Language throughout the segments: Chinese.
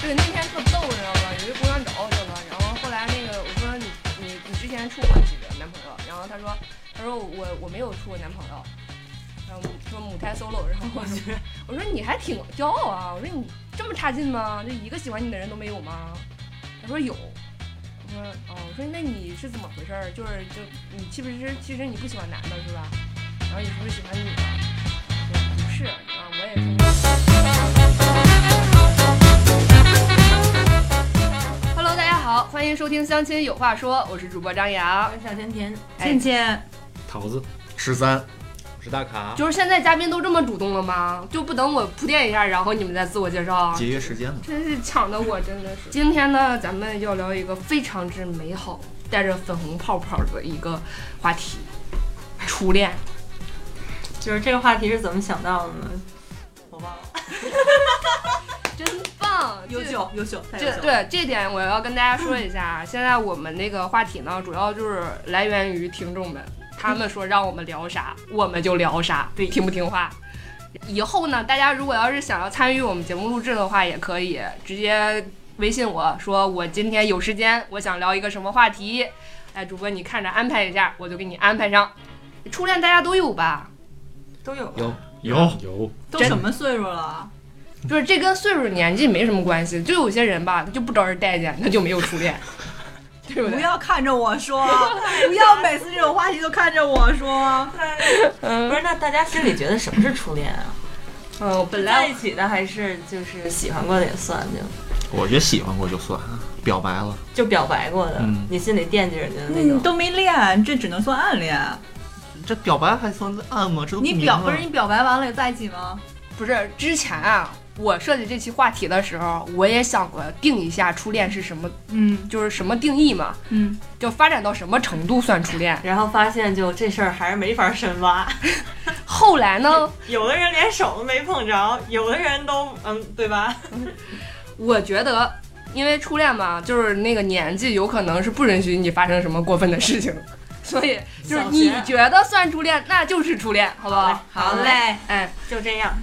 对，那天特逗，你知道吧？有一个姑娘找我去了，然后后来那个我说你你你之前处过几个男朋友？然后她说她说我我没有处过男朋友，然后说母胎 solo，然后我说 我说你还挺骄傲啊，我说你这么差劲吗？就一个喜欢你的人都没有吗？她说有。我说哦，我说那你是怎么回事？就是就你其实其实你不喜欢男的是吧？然后你是不是喜欢女的？我说不是啊，我也是。好，欢迎收听《相亲有话说》，我是主播张扬。小甜甜，哎倩倩，桃子，十三，我是大卡，就是现在嘉宾都这么主动了吗？就不等我铺垫一下，然后你们再自我介绍？节约时间嘛。真是抢的我真的是。今天呢，咱们要聊一个非常之美好、带着粉红泡泡的一个话题——初恋。就是这个话题是怎么想到的呢？我忘了，真棒，优秀优秀，这。对这点我要跟大家说一下，现在我们那个话题呢，主要就是来源于听众们，他们说让我们聊啥，我们就聊啥，对听不听话？以后呢，大家如果要是想要参与我们节目录制的话，也可以直接微信我说我今天有时间，我想聊一个什么话题，哎，主播你看着安排一下，我就给你安排上。初恋大家都有吧？都有有有有，都什么岁数了？就是这跟岁数年纪没什么关系，就有些人吧，他就不招人待见，他就没有初恋，对不对？不要看着我说，不要每次这种话题都看着我说。嗯不是，那大家心里觉得什么是初恋啊？嗯，本来在一起的还是就是喜欢过的也算就我觉得喜欢过就算，表白了。就表白过的，嗯你心里惦记人家的那你种。都没恋，这只能算暗恋。这表白还算暗吗？这都你表不是你表白完了也在一起吗？不是之前啊，我设计这期话题的时候，我也想过定一下初恋是什么，嗯。就是什么定义嘛，嗯，就发展到什么程度算初恋。然后发现就这事儿还是没法深挖，后来呢，有的人连手都没碰着，有的人都嗯，对吧？我觉得。因为初恋嘛，就是那个年纪有可能是不允许你发生什么过分的事情，所以就是你觉得算初恋，那就是初恋，好不好？好嘞，哎，就这样，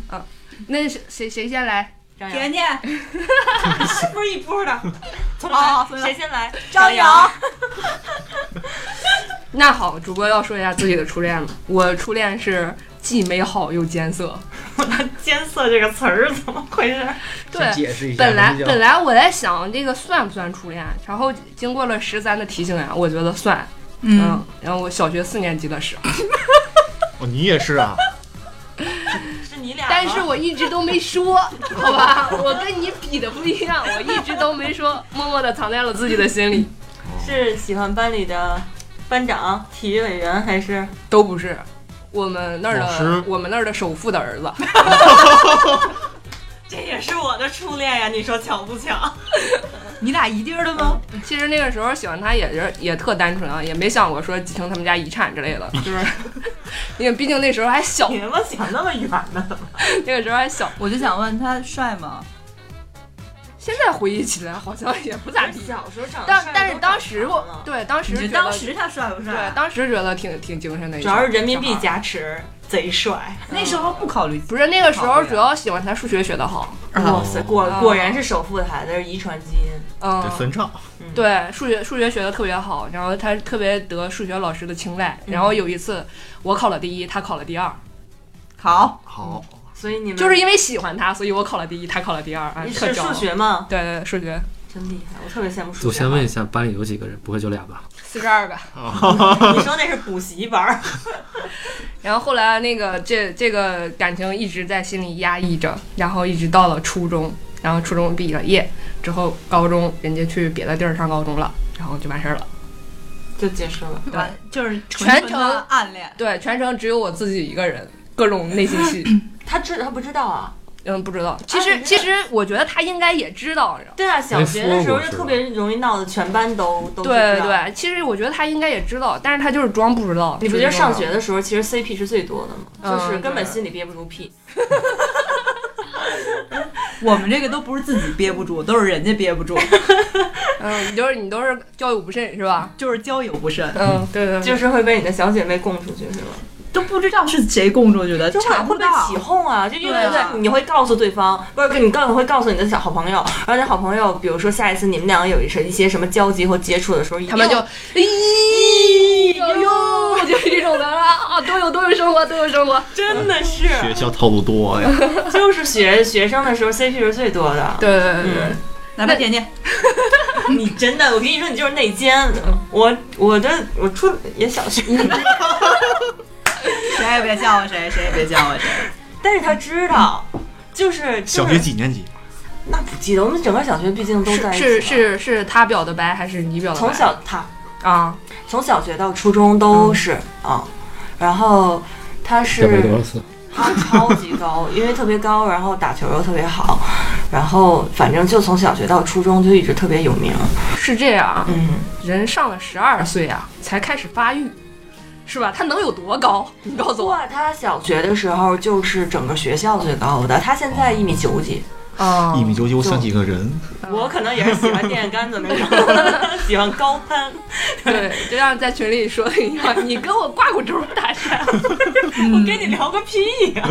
那谁谁谁先来？甜甜，是不是一波的？重好来，谁先来？张扬，那好，主播要说一下自己的初恋了。我初恋是既美好又艰涩。艰涩这个词儿怎么回事？对，解释一下本来本来我在想这个算不算初恋，然后经过了十三的提醒呀，我觉得算。嗯，然后我小学四年级的时候，哦，你也是啊？是你俩？但是我一直都没说，好吧？我跟你比的不一样，我一直都没说，默默的藏在了自己的心里，是喜欢班里的班长、体育委员，还是都不是。我们那儿的我们那儿的首富的儿子，这也是我的初恋呀？你说巧不巧？你俩一地儿的吗？其实那个时候喜欢他也是也特单纯啊，也没想过说继承他们家遗产之类的，就是因为毕竟那时候还小，你他妈想那么远呢？那个时候还小。我就想问他帅吗？现在回忆起来好像也不咋地，小时候长得但但是都当时我长了对当时当时他帅不帅？对当时觉得挺挺精神的一主小，要是人民币加持，贼帅。那时候不考虑，不是那个时候主要喜欢他数学学得好，哇塞，果哦果然是首富的孩子，是遗传基因。嗯得，分账。对数学数学学得特别好，然后他特别得数学老师的青睐。嗯然后有一次我考了第一，他考了第二，好，好，所以你们就是因为喜欢他，所以我考了第一，他考了第二啊，你是数。学吗？对对对，数学真厉害，我特别羡慕数学。我先问一，下，班里有几个人？不会就俩吧？四十二个。你说那是补习班儿？然后后来那个这这个感情一直在心里压抑着，然后一直到了初中，然后初中毕了业之后，高中人家去别的地儿上高中了，然后就完事儿了。就结束了。对就是全程暗恋。对，全程只有我自己一个人，各种内心戏。他知他不知道啊？嗯，不知道。其实、啊其实我觉得他应该也知道。对啊，小学的时候就特别容易闹的，全班都都知道。对对，其实我觉得他应该也知道，但是他就是装不知道。你不觉得上学的时候其实 CP 是最多的吗？嗯就是根本心里憋不住屁。我们这个都不是自己憋不住，都是人家憋不住，嗯，你就是你都是交友不慎是吧？就是交友不慎。嗯，对对对，就是会被你的小姐妹供出去，是吧？都不知道是谁供出去的，就会不会被。起哄啊，就因为对啊你会告诉对方，不是你告诉会告诉你的小好朋友，然后那好朋友，比如说下一次你们两个有一些一些什么交集或接触的时候，他们就咦哟，就是这种的啊，都有都有生活，都有生活。真的是学校套路多呀。就是学学生的时候 CP 是最多的。对对对对，嗯，来吧，点点，你真的，我跟你说，你就是内奸。我我的我初也小学，谁也别笑话谁，谁也别笑话谁。但是他知道，就是就是小学几年级？那不记得，我们整个小学毕竟都在一起是是是是他表的白还是你表的白？从小他啊，从小学到初中都是啊、然后他是次？他超级高，因为特别高，然后打球又特别好，然后反正就从小学到初中就一直特别有名。是这样啊，嗯，人上了十二岁啊，才开始发育，是吧？他能有多高？你告诉我。他小学的时候就是整个学校最高的，他现在一米九几。啊一米九九像几个人？我可能也是喜欢电线杆子那种，喜欢高攀。对，就像在群里说的一样，你跟我挂过轴搭讪，我跟你聊个屁呀、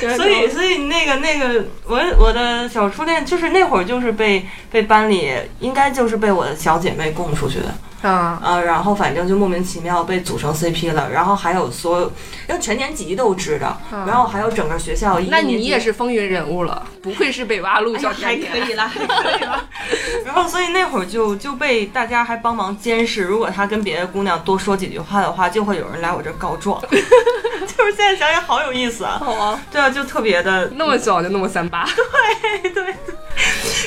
所以，所以那个那个，我我的小初恋就是那会儿就是被被班里应该就是被我的小姐妹供出去的，啊，呃，然后反正就莫名其妙被组成 CP 了，然后还有所有，因为全年级都知道，然后还有整个学校一那你也是风云人物了，不愧是北洼路小还甜甜。可以了，还可以了。然后所以那会儿就就被大家还帮忙监视，如果他跟别的姑娘多说几句话的话，就会有人来我这儿告状。就是现在想想好有意思啊，好啊，对啊，就特别的那么小就那么三八，对对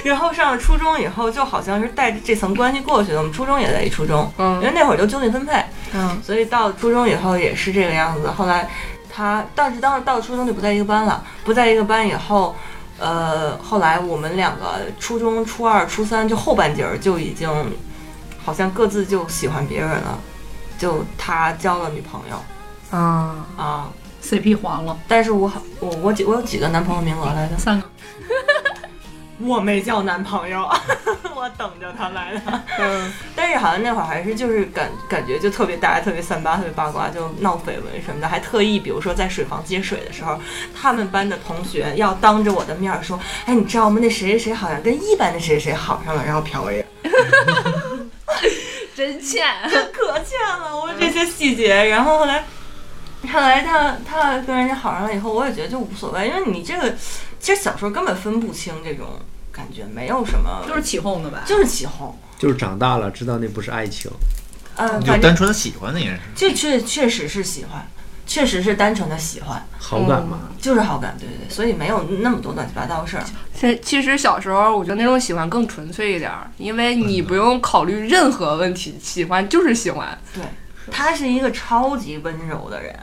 然后上了初中以后，就好像是带着这层关系过去的。我们初中也在一初中，嗯因为那会儿就就近分配，嗯所以到初中以后也是这个样子。后来他，但是当时到了初中就不在一个班了，不在一个班以后，呃，后来我们两个初中初二、初三就后半截儿就已经好像各自就喜欢别人了，就他交了女朋友啊，啊。CP 黄了，但是我好我我几我有几个男朋友名额来着？三个。我没交男朋友，我等着他来的。嗯，但是好像那会儿还是就是感感觉就特别大家特别三八，特别八卦，就闹绯闻什么的，还特意比如说在水房接水的时候，他们班的同学要当着我的面儿说，哎，你知道吗？那谁谁谁好像跟一班的谁谁谁好上了，然后瞟我一眼，真欠。可欠了我这些细节。然后后来，后来他他跟人家好上了以后，我也觉得就无所谓，因为你这个其实小时候根本分不清这种感觉，没有什么，就是起哄的吧。就是起哄。就是长大了知道那不是爱情，呃，就单纯的喜欢那件事。这确确实是喜欢，确实是单纯的喜欢，好感嘛。就是好感，对对对，所以没有那么多乱七八糟的事儿。其其实小时候，我觉得那种喜欢更纯粹一点儿，因为你不用考虑任何问题，喜欢就是喜欢。对，他是一个超级温柔的人。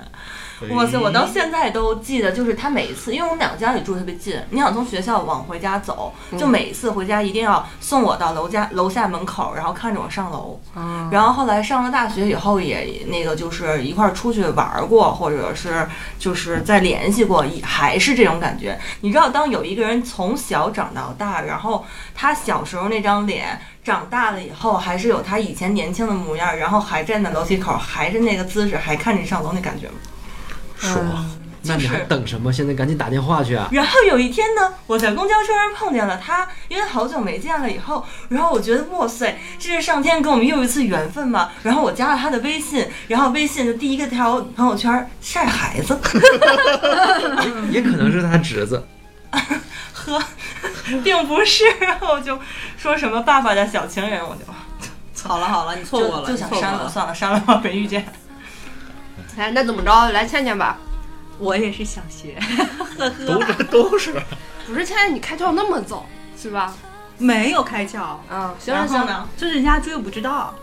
哇塞！我到现在都记得，就是他每一次，因为我们两个家里住特别近，你想从学校往回家走，就每一次回家一定要送我到楼家楼下门口，然后看着我上楼。嗯，然后后来上了大学以后，也那个就是一块儿出去玩儿过，或者是就是再联系过，也还是这种感觉。你知道，当有一个人从小长到大，然后他小时候那张脸。长大了以后，还是有他以前年轻的模样，然后还站在楼梯口，还是那个姿势，还看着你上楼那感觉吗？爽。那你还等什么？现在赶紧打电话去啊！然后有一天呢，我在公交车上碰见了他，因为好久没见了以后，然后我觉得哇塞，这是上天给我们又一次缘分嘛。然后我加了他的微信，然后微信就第一个条朋友圈晒孩子，也可能是他侄子。呵，并不是，然后我就说什么爸爸的小情人，我就 好了好了，你错过了，就就想删了，了。算了，删了吧，没遇见。哎，那怎么着？来倩倩吧。我也是想学，呵呵都这都是。不是倩倩，你开窍那么早是吧？没有开窍，嗯，行了行了，然后呢？就是人家追我不知道，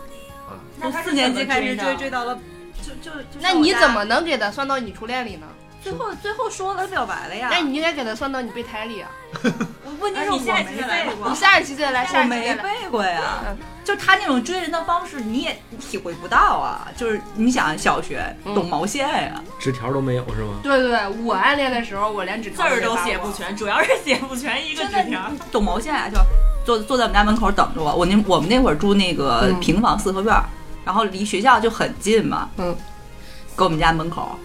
那他是四年级开始追，追到了，就就就那你怎么能给他算到你初恋里呢？最后最后说了表白了呀？那你应该给他算到你备胎里啊！问题是我哎你下一期没再来背过你，下一期再来，我没下一期再来。背过呀嗯。就他那种追人的方式，你也体会不到啊。就是你想小学嗯懂毛线呀？纸条都没有是吗？对对对，我暗恋的时候，我连纸字儿都写不全，主要是写不全一个真的纸条。懂毛线啊？就坐坐在我们家门口等着我。我那我们那会儿住那个嗯平房四合院儿，然后离学校就很近嘛。嗯。搁我们家门口。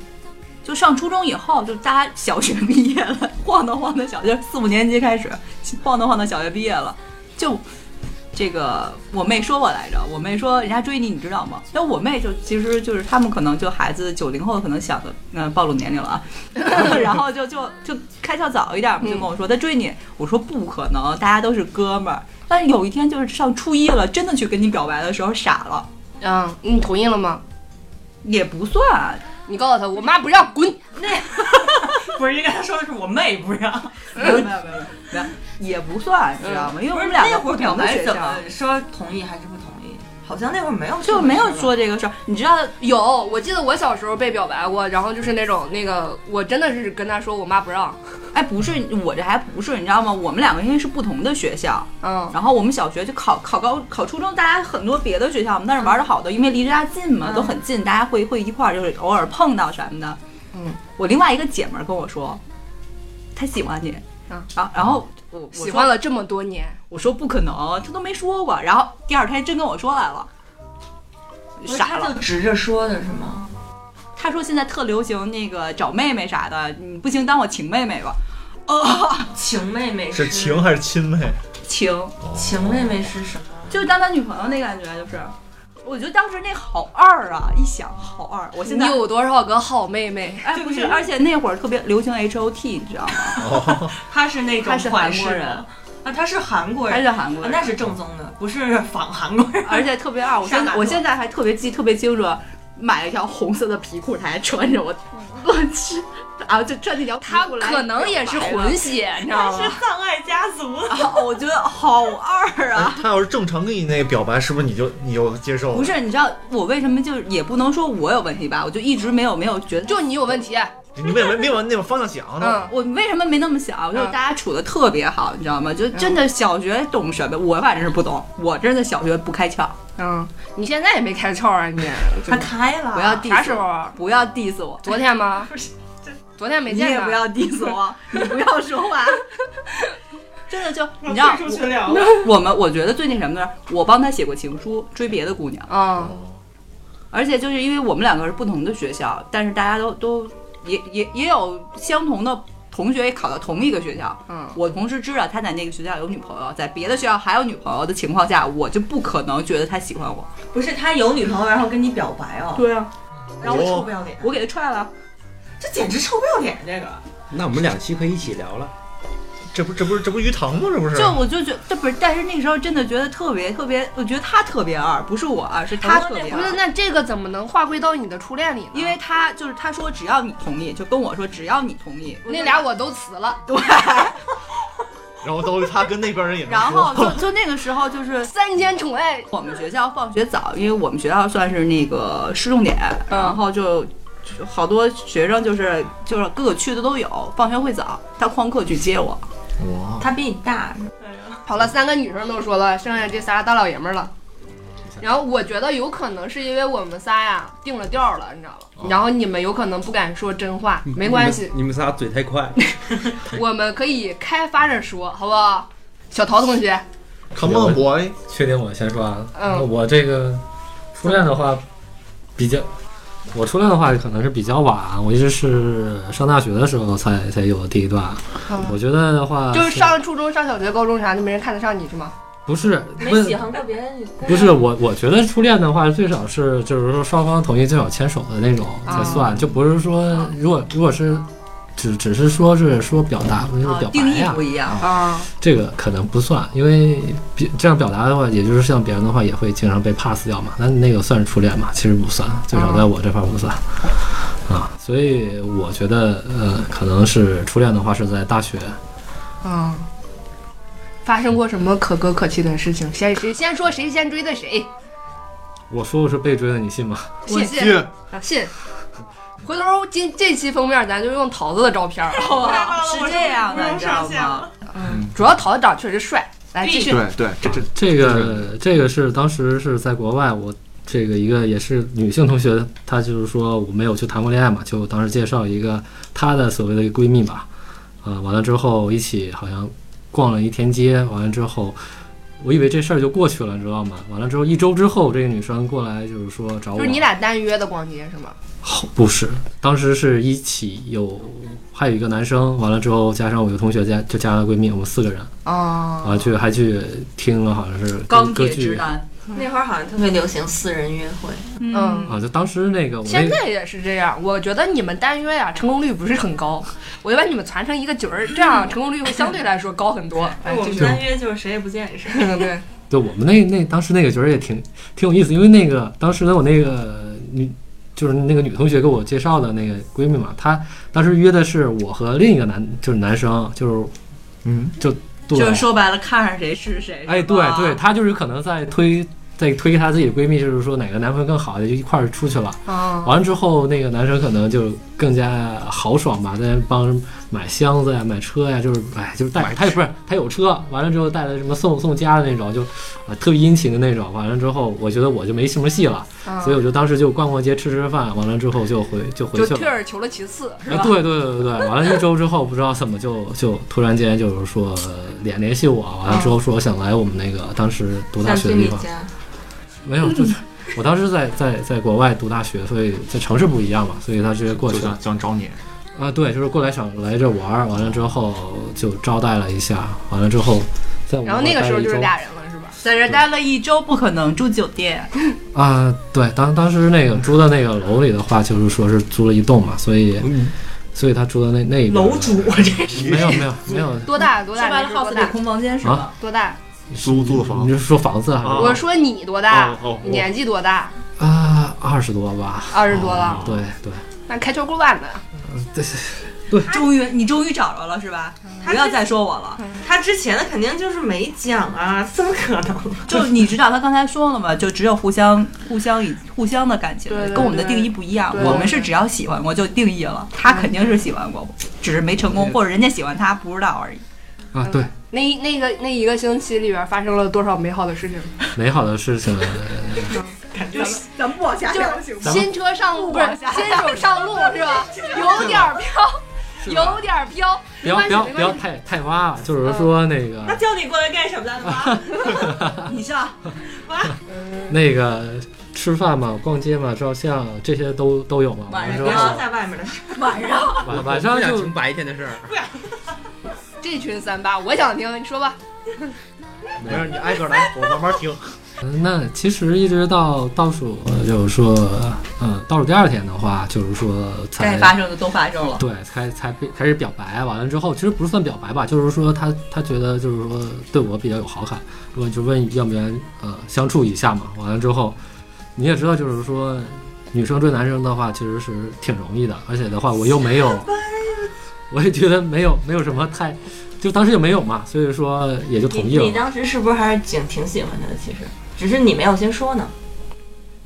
就上初中以后，就大家小学毕业了，晃荡晃荡小学四五年级开始，晃荡晃荡小学毕业了，就这个我妹说我来着，我妹说人家追你，你知道吗？那我妹就其实就是他们可能就孩子九零后可能想的，嗯、暴露年龄了啊，然后就就就开窍早一点嘛，就跟我说他追你，我说不可能，大家都是哥们儿。但是有一天就是上初一了，真的去跟你表白的时候傻了，嗯，你同意了吗？也不算，你告诉他，我妈不让，滚。那不是应该说的是我妹不让，没有没有没有没有，也不算，你知道吗？因为我们两个不那会儿表白怎么，说同意还是不同意？好像那会儿没有就没有说这个事儿。你知道，有，我记得我小时候被表白过，然后就是那种那个，我真的是跟他说我妈不让。哎，不是我这还不是，你知道吗？我们两个因为是不同的学校，嗯然后我们小学就考考高考初中，大家很多别的学校，我们那是玩的好的，因为离着家近嘛，嗯都很近，大家会会一块儿，就是偶尔碰到什么的。嗯，我另外一个姐们儿跟我说，她喜欢你，嗯然后然后喜欢了这么多年，我说不可能，他都没说过，然后第二天真跟我说来了，傻了。直着说的是吗？他说现在特流行那个找妹妹啥的，你不行当我情妹妹吧。哦，情妹妹是情还是亲妹？情情妹妹是什么？就是当他女朋友那感觉，就是，我觉得当时那好二啊，一想好二。我现在你有多少个好妹妹？哎不是，而且那会儿特别流行 H O T，你知道吗？他是那种他是韩国人啊，他是韩国人，他是韩国人，啊那是正宗的，不是仿韩国人。而且特别二。我现在我现在还特别记特别清楚，买了一条红色的皮裤，他还穿着我，我去，啊就转那条他可能也是混血，你知道吗？是葬爱家族的。啊，我觉得好二啊。他要是正常跟你那个表白，是不是你就你就接受了？不，是，你知道我为什么就也不能说我有问题吧？我就一直没有没有觉得，就你有问题。你为什么没往那种方向想呢？嗯，我为什么没那么想？就是嗯大家处的特别好，你知道吗？就真的小学懂什么？我反正是不懂，我真的小学不开窍。嗯，你现在也没开窍啊你？他开了，不要 diss 啥时候啊？不要 diss 我，昨天吗？昨天没见。你也不要 diss 我，你不要说话。真的就你知道。我们我觉得最那什么呢，我帮他写过情书，追别的姑娘，嗯，而且就是因为我们两个是不同的学校，但是大家都都也也也有相同的同学也考到同一个学校。嗯我同时知道他在那个学校有女朋友，在别的学校还有女朋友的情况下，我就不可能觉得他喜欢我。不是他有女朋友，然后跟你表白哦，对啊，然后我臭不要脸，我给他踹了。这简直臭不要脸！这个那我们两期可以一起聊了。这不这不是这不是鱼塘吗？这不是？就我就觉得，这不是，但是那个时候真的觉得特别特别，我觉得他特别二，不是我二，是他特别二。不是，那这个怎么能划归到你的初恋里呢？因为他就是他说只要你同意，就跟我说只要你同意，那俩我都辞了，对，然后都他跟那边人也然后就就那个时候就是 三千宠爱。我们学校放学早，因为我们学校算是那个市重点，然后就就好多学生就是就是各个区的都有，放学会早，他旷课去接我。哇，他比你大，好了，三个女生都说了，剩下这仨大老爷们儿了。然后我觉得有可能是因为我们仨呀定了调了，你知道吧？然后你们有可能不敢说真话，没关系，你们仨嘴太快。我们可以开发着说，好不好？小陶同学，Come on boy，确定我先说啊，嗯我这个初恋的话比较，我初恋的话可能是比较晚，我一直是上大学的时候才才有的第一段。我觉得的话，就是上初中、上小学、高中啥的，没人看得上你是吗？不是没喜欢过别人不是我，我觉得初恋的话，最少是就是说双方同意，最少牵手的那种才算，就不是说如果如果是只只是说是说表达，不是啊表白呀定义不，一样，啊，这个可能不算，因为比这样表达的话，也就是像别人的话也会经常被 pass 掉嘛，那那个算是初恋嘛？其实不算，最少在我这块不算。啊，所以我觉得，呃，可能是初恋的话是在大学，嗯，发生过什么可歌可泣的事情？先谁先说谁先追的谁？我说我是被追的，你信吗？信去信。回头今这期封面咱就用桃子的照片儿，好吧？是这样的，你知道吗？嗯主要桃子长确实帅。来继续，对对，这这这个这个是当时是在国外，我这个一个也是女性同学，她就是说我没有去谈过恋爱嘛，就当时介绍一个她的所谓的一个闺蜜吧，呃，完了之后一起好像逛了一天街，完了之后，我以为这事儿就过去了，你知道吗？完了之后一周之后，这个女生过来就是说找我，就是你俩单约的逛街是吗？好不是，当时是一起有还有一个男生，完了之后加上我一个同学加就加了闺蜜，我们四个人，哦完了去还去听了好像是歌钢歌剧铁直男，那会儿好像特别流行四人约会，嗯。啊，就当时那个我那现在也是这样，我觉得你们单约呀、成功率不是很高。我就把你们攒成一个局儿，这样成功率会相对来说高很多。哎，我们就是，单约就是谁也不见识。嗯对，对我们那那当时那个局儿也挺挺有意思，因为那个当时呢我那个女就是那个女同学给我介绍的那个闺蜜嘛，她当时约的是我和另一个男就是男生，就是嗯，就对就是说白了，看上谁是谁。哎，对对，她就是可能在推在推她自己的闺蜜，就是说哪个男朋友更好，就一块儿出去了。哦，完了之后，那个男生可能就更加豪爽吧，在那帮买箱子呀、买车呀，就是哎，就是带他也不是他有车，完了之后带了什么送送家的那种，就啊特别殷勤的那种。完了之后，我觉得我就没什么戏了，嗯所以我就当时就逛逛街、吃吃饭，完了之后就回就回去了。退而求了其次，是哎，吧？对对对对对，完了一周之后，不知道怎么就就突然间就是说联联系我，完了之后说想来我们那个当时读大学的地方，没有，就是 我当时在在在国外读大学，所以在城市不一样嘛，所以他直接过去了。想找你，啊，对，就是过来想来这玩儿，完了之后就招待了一下，完了之后在我们然后那个时候就是俩人了，是吧？在这待了一周，不可能住酒店。啊，对，当当时那个租的那个楼里的话，就是说是租了一栋嘛，所以所以他住的那那一边楼主我，这是没有没有没有，多大？多大？说白了，house 里大？空房间是吧？多大？租租的房你是说房子还是啊我说你多大年纪多大？啊二十多吧？二十多了，对对那开球过万的。对对，终于，你终于找着了是吧？不要再说我了。他之前的肯定就是没讲啊，怎么可能？就你知道他刚才说了嘛，就只有互相、互相以互相的感情跟我们的定义不一样。我们是只要喜欢过就定义了，他肯定是喜欢过，只是没成功，或者人家喜欢他不知道而已。啊对，那那个那一个星期里边发生了多少美好的事情？美好的事情，咱们不往下就是新车上路，不是新手上路是吧？有点儿飘，有点儿飘。不要不要不要太太挖了，就是说那个他叫你过来干什么的？你上，那个吃饭嘛、逛街嘛、照相这些都都有嘛。完了之晚上不要在外面的事。晚上晚晚上就不想听白天的事儿。这群三八，我想听，你说吧。没事，你挨个来，我慢慢听。嗯那其实一直到倒数，呃就是说，嗯，倒数第二天的话，就是说才该发生的都发生了。对，才才被开始表白。完了之后，其实不是算表白吧，就是说他他觉得就是说对我比较有好感，问就问要不要呃相处一下嘛。完了之后，你也知道，就是说女生追男生的话，其实是挺容易的，而且的话我又没有，我也觉得没有没有什么太，就当时就没有嘛，所以说也就同意了。你你当时是不是还是挺挺喜欢他的？其实只是你没有先说呢。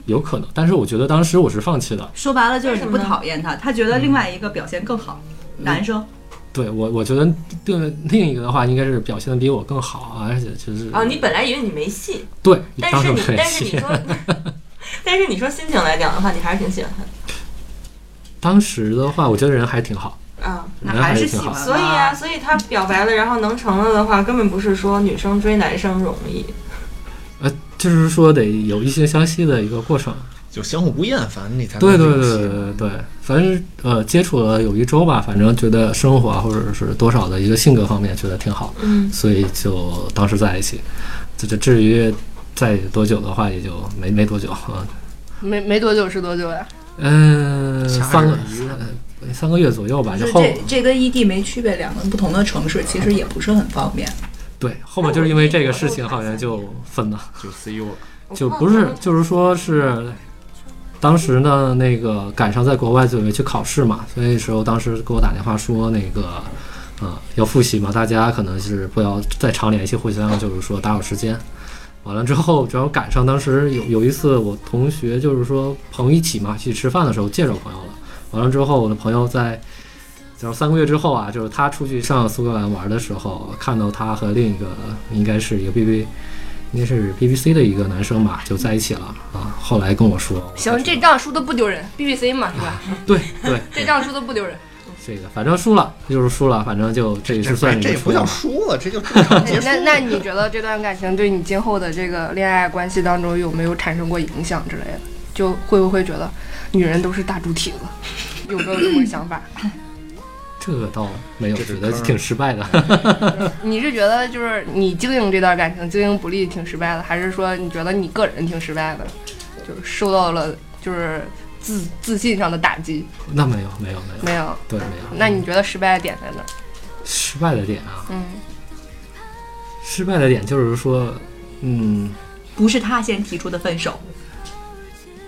有可能，但是我觉得当时我是放弃的。说白了就是你不讨厌他，他觉得另外一个表现更好。男生对我，我觉得对另一个的话，应该是表现的比我更好啊，而且就是啊，你本来以为你没戏，对，但当时没是你但是你。说，但是你说心情来讲的话，你还是挺喜欢他的当时的话，我觉得人还挺好，的啊。那还是喜挺好。欢所以啊，所以他表白了，然后能成了的话，根本不是说女生追男生容易。呃，就是说得有一些相吸的一个过程。就相互不厌烦，你才能对对对对对对，反正呃接触了有一周吧，反正觉得生活啊或者是多少的一个性格方面觉得挺好，嗯，所以就当时在一起。这这至于在多久的话，也就没没多久啊，没没多久是多久呀？嗯，掐三个三个月左右吧，就就是后这这跟异地没区别，两个不同的城市其实也不是很方便。对后面就是因为这个事情好像就分了。就 see you 了。就不是，就是说是，当时呢，那个赶上在国外准备去考试嘛，所以时候当时给我打电话说那个，呃，要复习嘛，大家可能是不要再常联系，互相就是说打扰时间。完了之后，正好赶上当时有有一次我同学就是说朋友一起嘛去吃饭的时候介绍朋友了，完了之后我的朋友在。就是三个月之后啊，就是他出去上苏格兰玩的时候，看到他和另一个应该是一个 B B 应该是 BBC 的一个男生吧，就在一起了啊。后来跟我说，行，这仗输的不丢人，BBC 嘛是吧？对对，这仗输的不丢人。这个反正输了就是输了，反正就这是算这也不叫输了。这就正常 结束。那那你觉得这段感情对你今后的这个恋爱关系当中有没有产生过影响之类的？就会不会觉得女人都是大猪蹄子？有没有这种想法？这个倒没有，觉得挺失败的。你是觉得就是你经营这段感情经营不利挺失败的，还是说你觉得你个人挺失败的，就是受到了就是自自信上的打击？那没有没有没有，没有。对没有。那你觉得失败的点在哪儿？失败的点啊，嗯，失败的点就是说，嗯，不是他先提出的分手，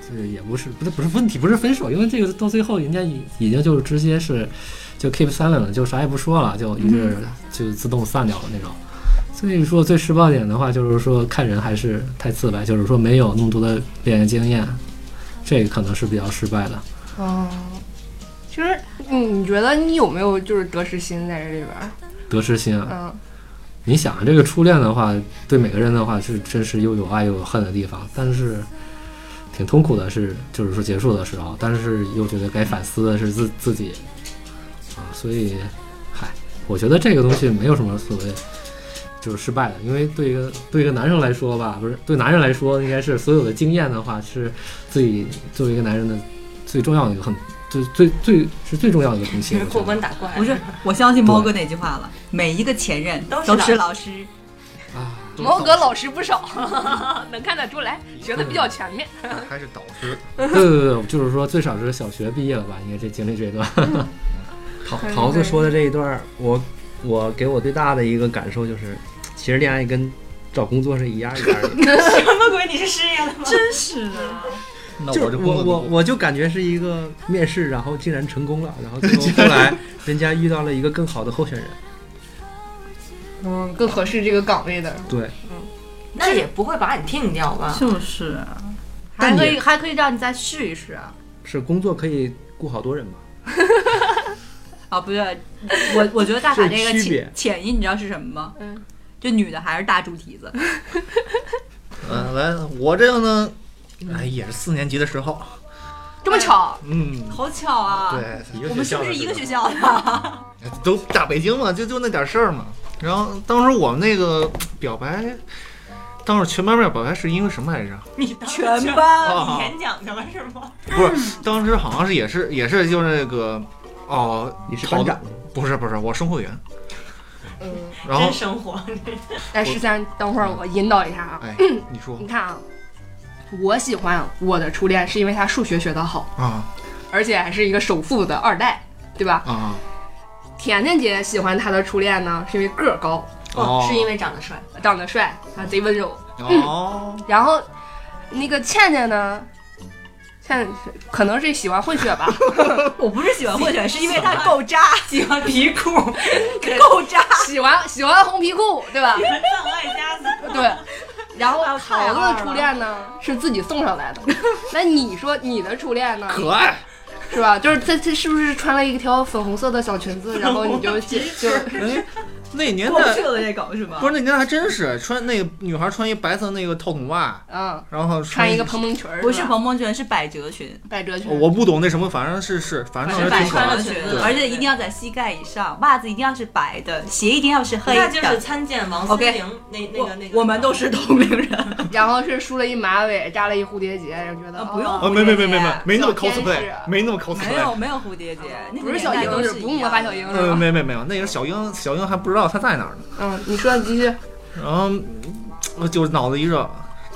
这也不是不是不是问题，不是分手，因为这个到最后人家已已经就是直接是就 keep silent 了，就啥也不说了，就一直就自动散掉了那种。所以说最失败点的话，就是说看人还是太自白，就是说没有那么多的恋爱经验，这个可能是比较失败的。哦，其实你你觉得你有没有就是得失心在这里边儿？得失心啊，嗯你想啊这个初恋的话，对每个人的话是真是又有爱又有恨的地方，但是挺痛苦的是，就是说结束的时候，但是又觉得该反思的是自自己啊，所以，嗨，我觉得这个东西没有什么所谓就是失败的，因为对一个对一个男生来说吧，不是对男人来说，应该是所有的经验的话是自己作为一个男人的最重要的一个很最最最是最重要的一个东西。我觉得过关打怪。不是，我相信猫哥那句话了，每一个前任都是都是老老师。啊，猫哥老师不少，能看得出来，学的比较全面。还是导师，对对对，就是说最少是小学毕业了吧，应该这经历这段。桃桃子说的这一段，我我给我最大的一个感受就是，其实恋爱跟找工作是一样一样的。什么鬼？你是失业了吗？真是的，那我就我我我就感觉是一个面试，然后竟然成功了，然后最后 后来人家遇到了一个更好的候选人。嗯，更合适这个岗位的。对，嗯那也不会把你听掉吧？就是，啊还可以还可以让你再试一试啊。是工作可以雇好多人嘛？啊，不对，我我觉得大法是这个潜潜意你知道是什么吗？嗯，这女的还是大猪蹄子，嗯，来，我这个呢，哎，也是四年级的时候，这么巧，嗯，好巧啊！，对，我们是不是一个学校的？都大北京嘛，就就那点事儿嘛。然后当时我们那个表白，当时全班面表白是因为什么来着？你当全班啊演讲去了是吗？不是，当时好像是也是也是就是那个哦，你是班长，不是不是，我生活员。嗯，然后真生活。哎，十三，等会儿我引导一下啊。哎，你说你看啊，我喜欢我的初恋是因为他数学学得好，啊而且还是一个首富的二代，对吧？啊甜甜姐喜欢她的初恋呢，是因为个儿高，哦，是因为长得帅。长得帅，啊，贼温柔。哦，然后那个倩倩呢，倩可能是喜欢混血吧，我不是喜欢混血，是因为他够渣，喜欢皮裤，够渣。喜欢喜欢红皮裤，对吧？葬爱家子。对。然后太桃子的初恋呢是自己送上来的，那你说你的初恋呢？可爱。是吧？就是他他是不是穿了一条粉红色的小裙子，然后你就就就哎，那年过代去了这梗是吧？不是那年代还真是穿那个女孩穿一白色那个套筒袜，嗯然后穿一个蓬蓬裙儿，不是蓬蓬裙，是百褶裙，百褶裙。我不懂那什么，反正是是，反正是百是挺可爱的。褶裙子，而且一定要在膝盖以上，袜子一定要是白的，鞋一定要是黑的。那就是参见王思玲那那个那个。我们都是同龄人，然后是梳了一马尾，扎了一蝴蝶结，然后觉得啊不用没没没没没没那么 cosplay，没那么 cosplay。没有没有蝴蝶结，那不是小樱不用魔法小樱是呃，吧？没没没有，那个小樱小樱还不知道她在哪儿呢。嗯，你说你继续。然后我就脑子一热，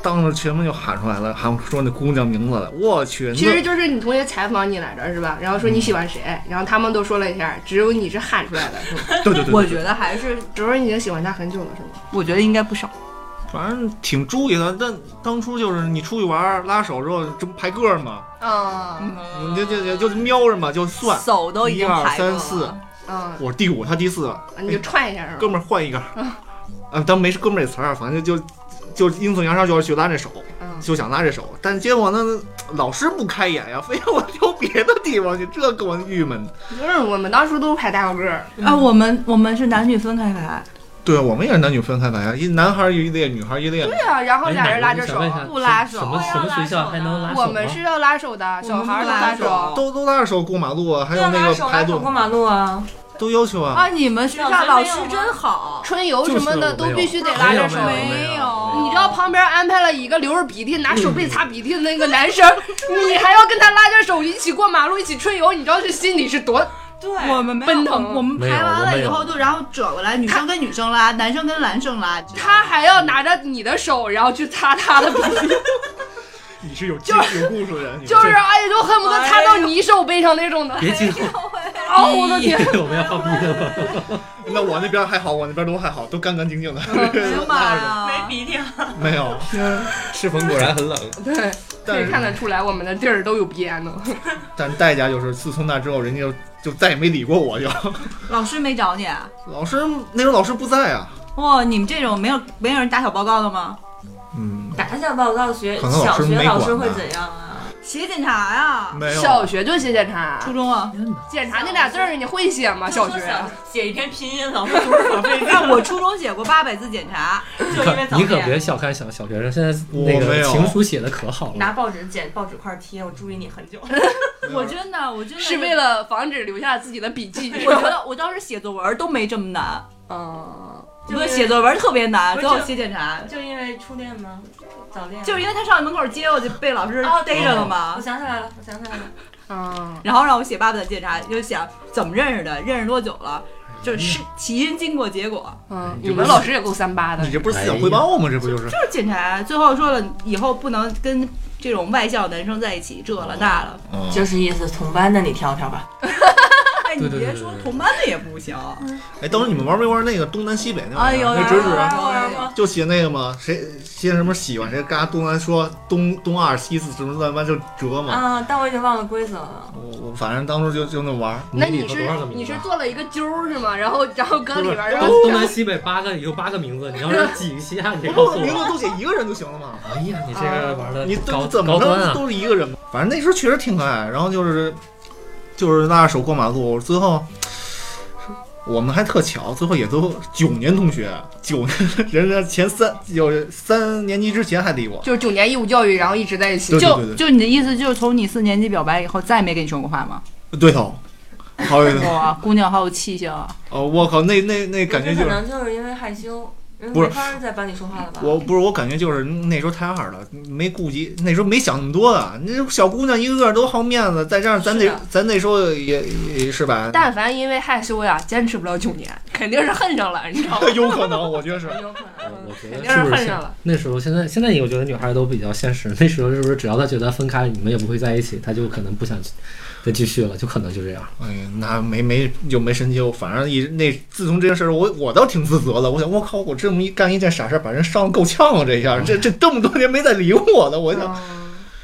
当着全班就喊出来了，喊说那姑娘名字了。我去，其实就是你同学采访你来着是吧？然后说你喜欢谁，然后他们都说了一下，只有你是喊出来的，是吧？那 对对对，我觉得还是，只是你已经喜欢他很久了是吗？我觉得应该不少。反正挺注意的。但当初就是你出去玩儿拉手之后，这不排个儿吗？啊你就就就就瞄着嘛，就算。手都已经一二三四，啊，我第五，他第四，你就串一下是吧？哥们儿换一个。啊，当没哥们儿这词儿，反正就就阴错阳差就要去拉这手，嗯，就想拉这手，但结果呢，老师不开眼呀，非要我挑别的地方去，这给我郁闷的。就是我们当初都是排大高个儿，啊，我们我们是男女分开排，对，我们也是男女分开来呀，一男孩一列，女孩一列。对啊、然后哎俩人拉着手不拉手什么什么学校还能拉手？我们是要拉手的，小孩儿拉手。都都拉着手过马路啊，还有那对拉手个排队过马路啊，都要求啊。啊，你们学校老师真好，春游什么的都必须得拉着手。没有没有你知道旁边安排了一个流着鼻涕拿手背擦鼻涕的那个男生，你还要跟他拉着手一起过马路，一起春游，你知道这心里是多？对，我们没有，奔腾我我们排完了以后就然后转过来，女生跟女生拉，男生跟男生拉。他还要拿着你的手，然后去擦他的鼻涕，你是有就是有故事的人，你就是哎，就恨不得擦到你手背上那种的。别激动，哦，我的天！我们要放屁了？那我那边还好，我那边都还好，都干干净净的。哎呀妈呀！没鼻涕啊，没有，赤峰果然很冷。对，可以看得出来我们的地儿都有鼻炎呢。但代价就是，自从那之后，人家就就再也没理过我就。老师没找你啊？老师那时候老师不在啊。哇，你们这种没有没有人打小报告的吗？嗯，打小报告学小学老师会怎样啊？写检查呀。没有。小学就写检查，初中啊？检查那俩字儿你会写吗？小学写一篇拼音，老师多少费劲，哎，我初中写过八百字检查，就因为早你可别。小看小小学生，现在那个情书写的可好了。拿报纸剪报纸块贴，我注意你很久。我真的我真的是为了防止留下自己的笔记。我觉得我当时写作文都没这么难，嗯，我觉得写作文特别难，最后写检查，就因为初恋吗？早恋？就是因为他上门口接我，就被老师哦逮着了嘛我。想起来了，我想起来了。嗯，然后让我写爸爸的检查，就想怎么认识的，认识多久了，就是起因、经过、结果，嗯，语文老师也够三八的你。这不是思想汇报吗？这不就是？就是检查。最后说了，以后不能跟这种外校男生在一起，这了那了。嗯就是意思，同班的你挑挑吧。哎，你别说同班的也不行。哎，当时你们玩没玩那个东南西北那玩哎呦，意儿？那知识有有啊有有有就写那个嘛，谁先什么喜欢谁，嘎东南说东东二西四什么乱八就折嘛。啊，但我已经忘了规则了。我我反正当时就就那玩儿。那你是多少个名字你是做了一个揪是吗？然后然后搁里边儿，然后东南西北八个有八个名字，你要是几个下，你告诉名字。都写一个人就行了嘛。哎呀，你这个玩的你都怎么！着都是一个人嘛。反正那时候确实挺可爱，然后就是就是拉着手过马路，最后。我们还特巧，最后也都九年同学，九年人家前三有三年级之前还理我，就是九年义务教育，然后一直在一起对。对就就你的意思就是从你四年级表白以后再也没跟你说过话吗？对头，好有哇，姑娘好有气性啊！哦，我靠，那那那感觉就是，可能就是因为害羞，不是没法在班里说话了吧？我不是我感觉就是那时候太二了，没顾及，那时候没想那么多的，那小姑娘一个个都好面子，再加上咱那咱那时候也也是吧，但凡因为害羞呀，坚持不了九年，肯定是恨上了，你知道吗？有可能，我觉得是。有可能。我觉肯定是得是不是恨上了。那时候现在现在我觉得女孩都比较现实，那时候是不是只要她觉得分开你们也不会在一起，她就可能不想再继续了，就可能就这样。哎呀，那没没就没深究，反正一那自从这件事儿，我我倒挺自责的。我想，我靠，我这么一干一件傻事儿，把人伤的够呛啊！这一下，这这这么多年没再理我了，我想，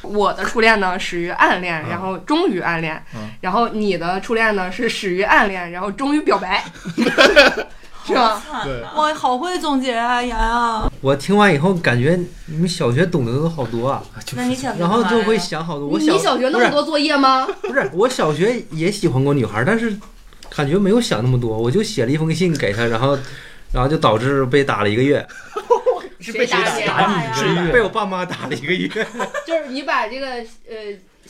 我的初恋呢始于暗恋，然后终于暗恋嗯，然后你的初恋呢是始于暗恋，然后终于表白，是吧？对，哇，好会总结啊，洋洋。我听完以后感觉你们小学懂得都好多啊，那你小学然后就会想好多。我你小小学那么多作业吗？不是 不是，我小学也喜欢过女孩，但是感觉没有想那么多，我就写了一封信给她，然后然后就导致被打了一个月，是被谁谁打？你呀是被我爸妈打了一个月，就是你把这个呃，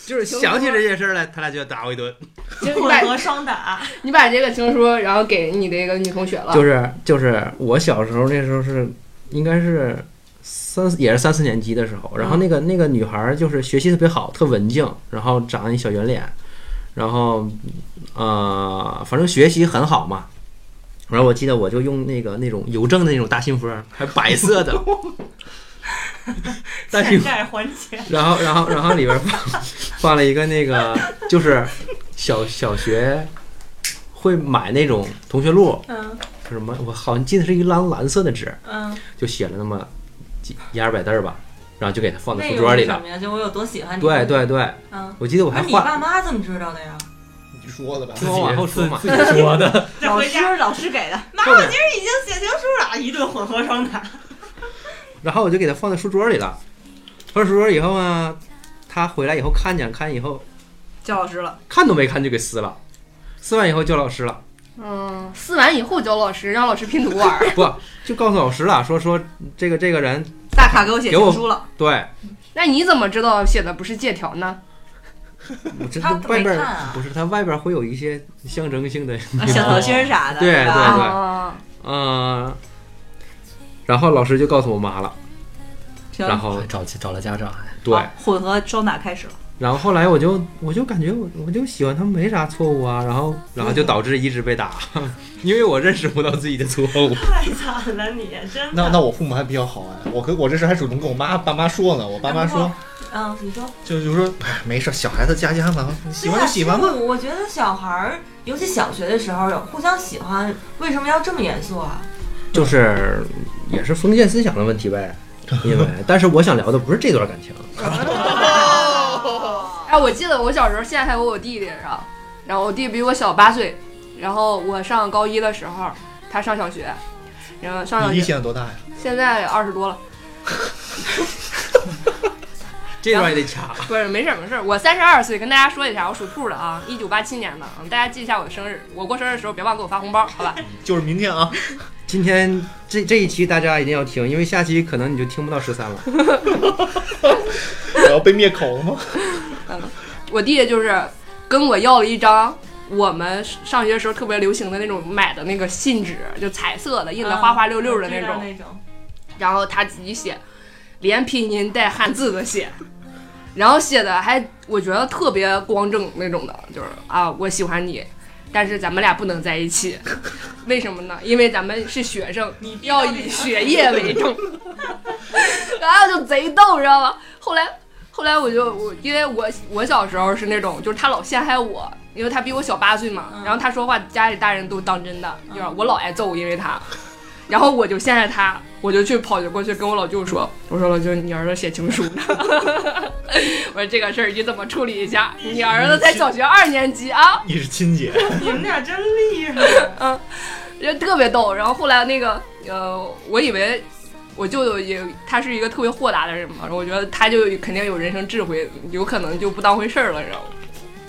就是想起这件事来，他俩就要打我一顿。就你把混合双打，你把这个情书，然后给你的一个女同学了，就是就是我小时候那时候是应该是三也是三四年级的时候，然后那个那个女孩就是学习特别好，特文静，然后长一小圆脸，然后呃反正学习很好嘛。然后我记得我就用那个那种邮政的那种大信封，还白色的 大信封，欠债还钱。然后然后然后里边放放了一个那个就是小小学会买那种同学录，嗯是什么？我好像记得是一张蓝色的纸，嗯，就写了那么几一二百字儿吧，然后就给它放在书桌里了。什么呀？就我有多喜欢你。对。对对，嗯，我记得我还画你爸，妈怎么知道的呀？你说的吧？听我往后说嘛自。己说的，老师老师给的，妈，我今儿已经写情书了，一顿混合双打。然后我就给他放在书桌里了。放书桌以后呢，他回来以后看见，看见以后叫老师了。看都没看就给撕了，撕完以后叫老师了。嗯，撕完以后交老师，让老师拼图玩儿。不就告诉老师了，说说这个这个人大卡给我写情书了，对，那你怎么知道写的不是借条呢？我这他外边啊不是他外边会有一些象征性的，啊小桃心儿啥的，对对啊，嗯，然后老师就告诉我妈了，然后找找了家长，对，好混合双打开始了。然后后来我就我就感觉我我就喜欢他没啥错误啊，然后然后就导致一直被打，因为我认识不到自己的错误。太惨了你，真的。那那我父母还比较好哎，我跟我这事还主动跟我妈爸妈说呢，我爸妈说嗯，你说就就说哎没事，小孩子家家嘛，喜欢就喜欢吧。对啊其实我我觉得小孩儿，尤其小学的时候，有互相喜欢，为什么要这么严肃啊？就是也是封建思想的问题呗，因为但是我想聊的不是这段感情，哎，我记得我小时候，现在还有我弟弟，然后，然后我弟比我小八岁，然后我上高一的时候，他上小学，然后上小学，现在多大呀？现在二十多了，这段也得掐。不是没事儿没事儿，我三十二岁，跟大家说一下，我属兔的啊，一九八七年的，嗯，大家记一下我的生日，我过生日的时候别忘给我发红包，好吧？就是明天啊，今天这这一期大家一定要听，因为下期可能你就听不到十三了。我要被灭口了吗？我弟就是跟我要了一张我们上学时候特别流行的那种买的那个信纸，就彩色的，印的花花绿绿的那种，那种。然后他自己写，连拼音带汉字的写，然后写的还我觉得特别光正那种的，就是啊，我喜欢你。但是咱们俩不能在一起，为什么呢？因为咱们是学生，要以学业为重。然 后就贼逗，知道吗？后来，后来我就我，因为我我小时候是那种，就是他老陷害我，因为他比我小八岁嘛。然后他说话，家里大人都当真的，就是我老挨揍，因为他。然后我就陷害他，我就去跑就过去跟我老舅说，我说老舅，你儿子写情书呢。我说这个事儿你怎么处理一下？你儿子才小学二年级啊。你是亲姐，你们俩真厉害。嗯就特别逗。然后后来那个呃，我以为我舅舅也他是一个特别豁达的人嘛，我觉得他就肯定有人生智慧，有可能就不当回事儿了，你知道吗？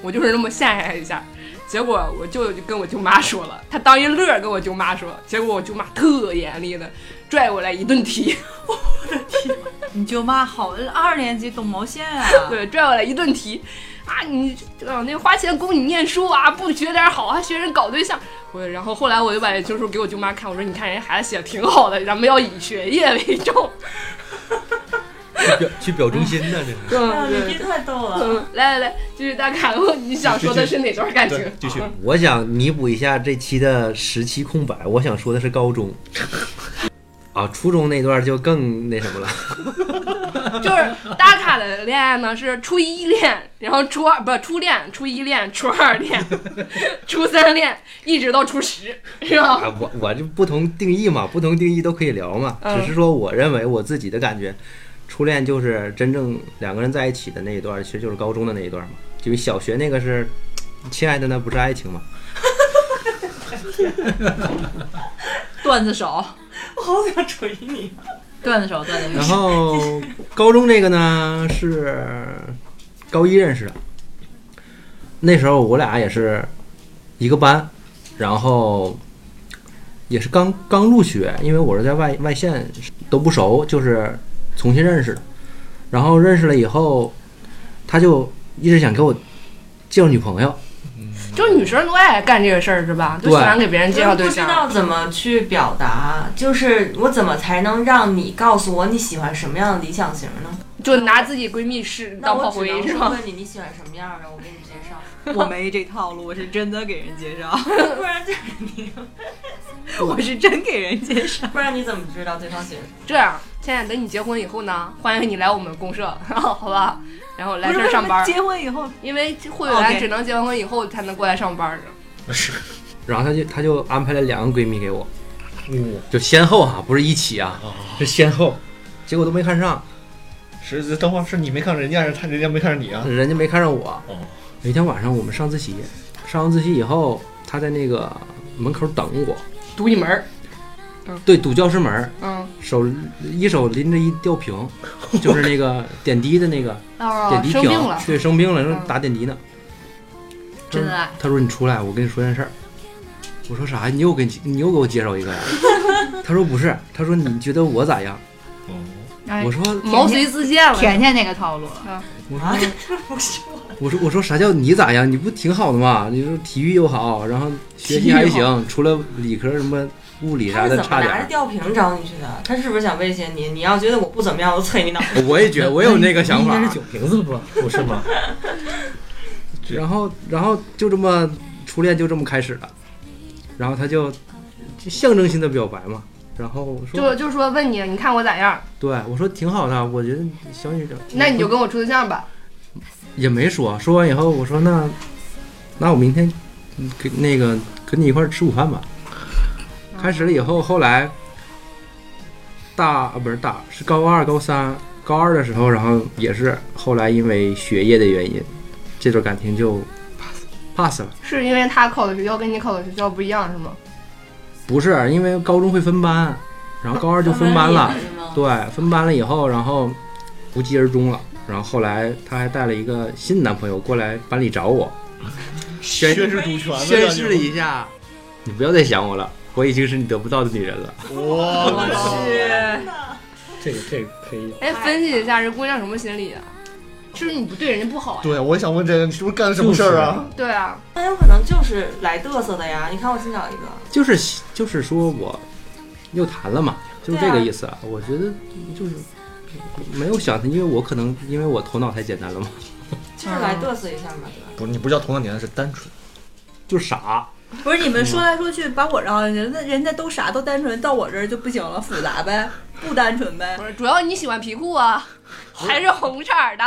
我就是那么陷害一下。结果我舅舅就跟我舅妈说了，他当一乐儿跟我舅妈说，结果我舅妈特严厉的拽过来一顿踢，我的天你舅妈好，二年级懂毛线啊？对，拽过来一顿踢，啊，你啊那花钱供你念书啊，不学点好还学人搞对象。我然后后来我就把情书给我舅妈看，我说你看人家孩子写的挺好的，咱们要以学业为重。去表去表忠心呢，这是。对你这太逗了。嗯，来来来，继续大卡路，你想说的是哪段感情？继 续。我想弥补一下这期的时期空白，我想说的是高中。啊，初中那段就更那什么了。就是大卡的恋爱呢是初一恋，然后初二不初恋，初一恋，初二恋，初三恋，一直到初十，是吧？啊，我我这不同定义嘛，不同定义都可以聊嘛。嗯只是说，我认为我自己的感觉，初恋就是真正两个人在一起的那一段，其实就是高中的那一段嘛。因为小学那个是，亲爱的，那不是爱情嘛。段子手，我好想锤你。段子手，段子手 然。后高中这个呢是高一认识的，那时候我俩也是一个班，然后也是刚刚入学，因为我是在外外县都不熟，就是重新认识的。然后认识了以后，他就一直想给我介绍女朋友，就女生都爱干这个事儿是吧？都喜欢给别人介绍对象不知道。怎么去表达，就是我怎么才能让你告诉我你喜欢什么样的理想型呢？就拿自己闺蜜试当炮我只能灰是吧？问你你喜欢什么样的，我给你介绍，我没这套路，我是真的给人介绍，不然这你，我是真给人介绍。不然你怎么知道对方喜欢？这样，现在等你结婚以后呢，欢迎你来我们公社，好吧？然后来这儿上班，结婚以后，因为会员只能结完婚以后才能过来上班的。是，然后他就他就安排了两个闺蜜给我，嗯，就先后啊，不是一起啊，是先后，结果都没看上，是等会儿是你没看上人家，还是他人家没看上你啊？人家没看上我。哦，有一天晚上我们上自习，上完自习以后，他在那个门口等我，堵你门儿，对，堵教室门儿，嗯，手一手拎着一吊瓶，就是那个 点滴的那个哦点，滴瓶生病了，，对，生病了，正嗯打点滴呢。真爱。他说：“你出来，我跟你说件事儿。”我说啥？你又给你又给我介绍一个呀？他说不是，他说你觉得我咋样？我说毛遂自荐了。甜甜那个套路，我说 我说我说啥叫你咋样？你不挺好的吗？你说体育又好，然后学习还行，除了理科什么物理啥的差点儿。拿着吊瓶找你去的？他是不是想威胁你？你要觉得我不怎么样，我啐你脑袋。我也觉得我有那个想法 应该是酒瓶子不不是吗？然后然后就这么初恋就这么开始了，然后他就就象征性的表白嘛，然后我说就就说问你，你看我咋样？对我说挺好的，我觉得小女生那你就跟我处对象吧。也没说，说完以后我说那那我明天嗯跟那个跟你一块儿吃午饭吧。开始了以后，后来大啊不是大是高二高三高二的时候，然后也是后来因为学业的原因，这段感情就 pass 了。是因为他考的学校跟你考的学校不一样是吗？不是因为高中会分班，然后高二就分班了。对，分班了以后，然后无疾而终了。然后后来她还带了一个新男朋友过来班里找我，宣宣誓主权的宣誓了一下，你不要再想我了，我已经是你得不到的女人了。我去，这个这个可以。哎，分析一下这姑娘什么心理啊？是不是你不对人家不好呀？对，我也想问这个，你是不是干了什么事儿啊？对啊，很有可能就是来嘚瑟的呀。你看我新找一个，就是就是说我又谈了嘛，就是这个意思啊。我觉得就是没有想，因为我可能因为我头脑太简单了嘛，就是来嘚瑟一下嘛，对吧？不是，你不叫头脑简单，是单纯。就傻。不是你们说来说去把我绕进去，那人家都傻都单纯，到我这儿就不行了，复杂呗，不单纯呗不。是，主要你喜欢皮裤啊，还是红色儿的。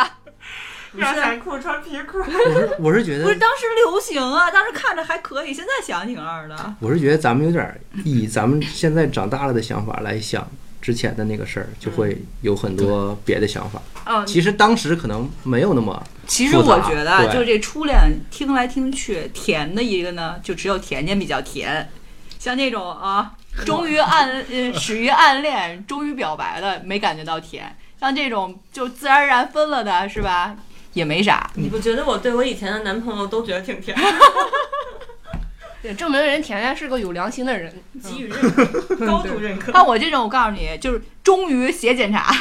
让彩裤穿皮裤，我是我是觉得不是当时流行啊，当时看着还可以，现在想挺二的。我是觉得咱们有点儿以咱们现在长大了的想法来想之前的那个事儿，就会有很多别的想法。嗯，其实当时可能没有那么其实我觉得啊，就是这初恋听来听去，甜的一个呢，就只有甜甜比较甜，像那种啊，终于暗呃始于暗恋，终于表白了，没感觉到甜。像这种就自然而然分了的，是吧？也没啥。你不觉得我对我以前的男朋友都觉得挺甜？对，证明人甜甜是个有良心的人。给予认可，高度认可。像我这种，我告诉你，就是终于写检查，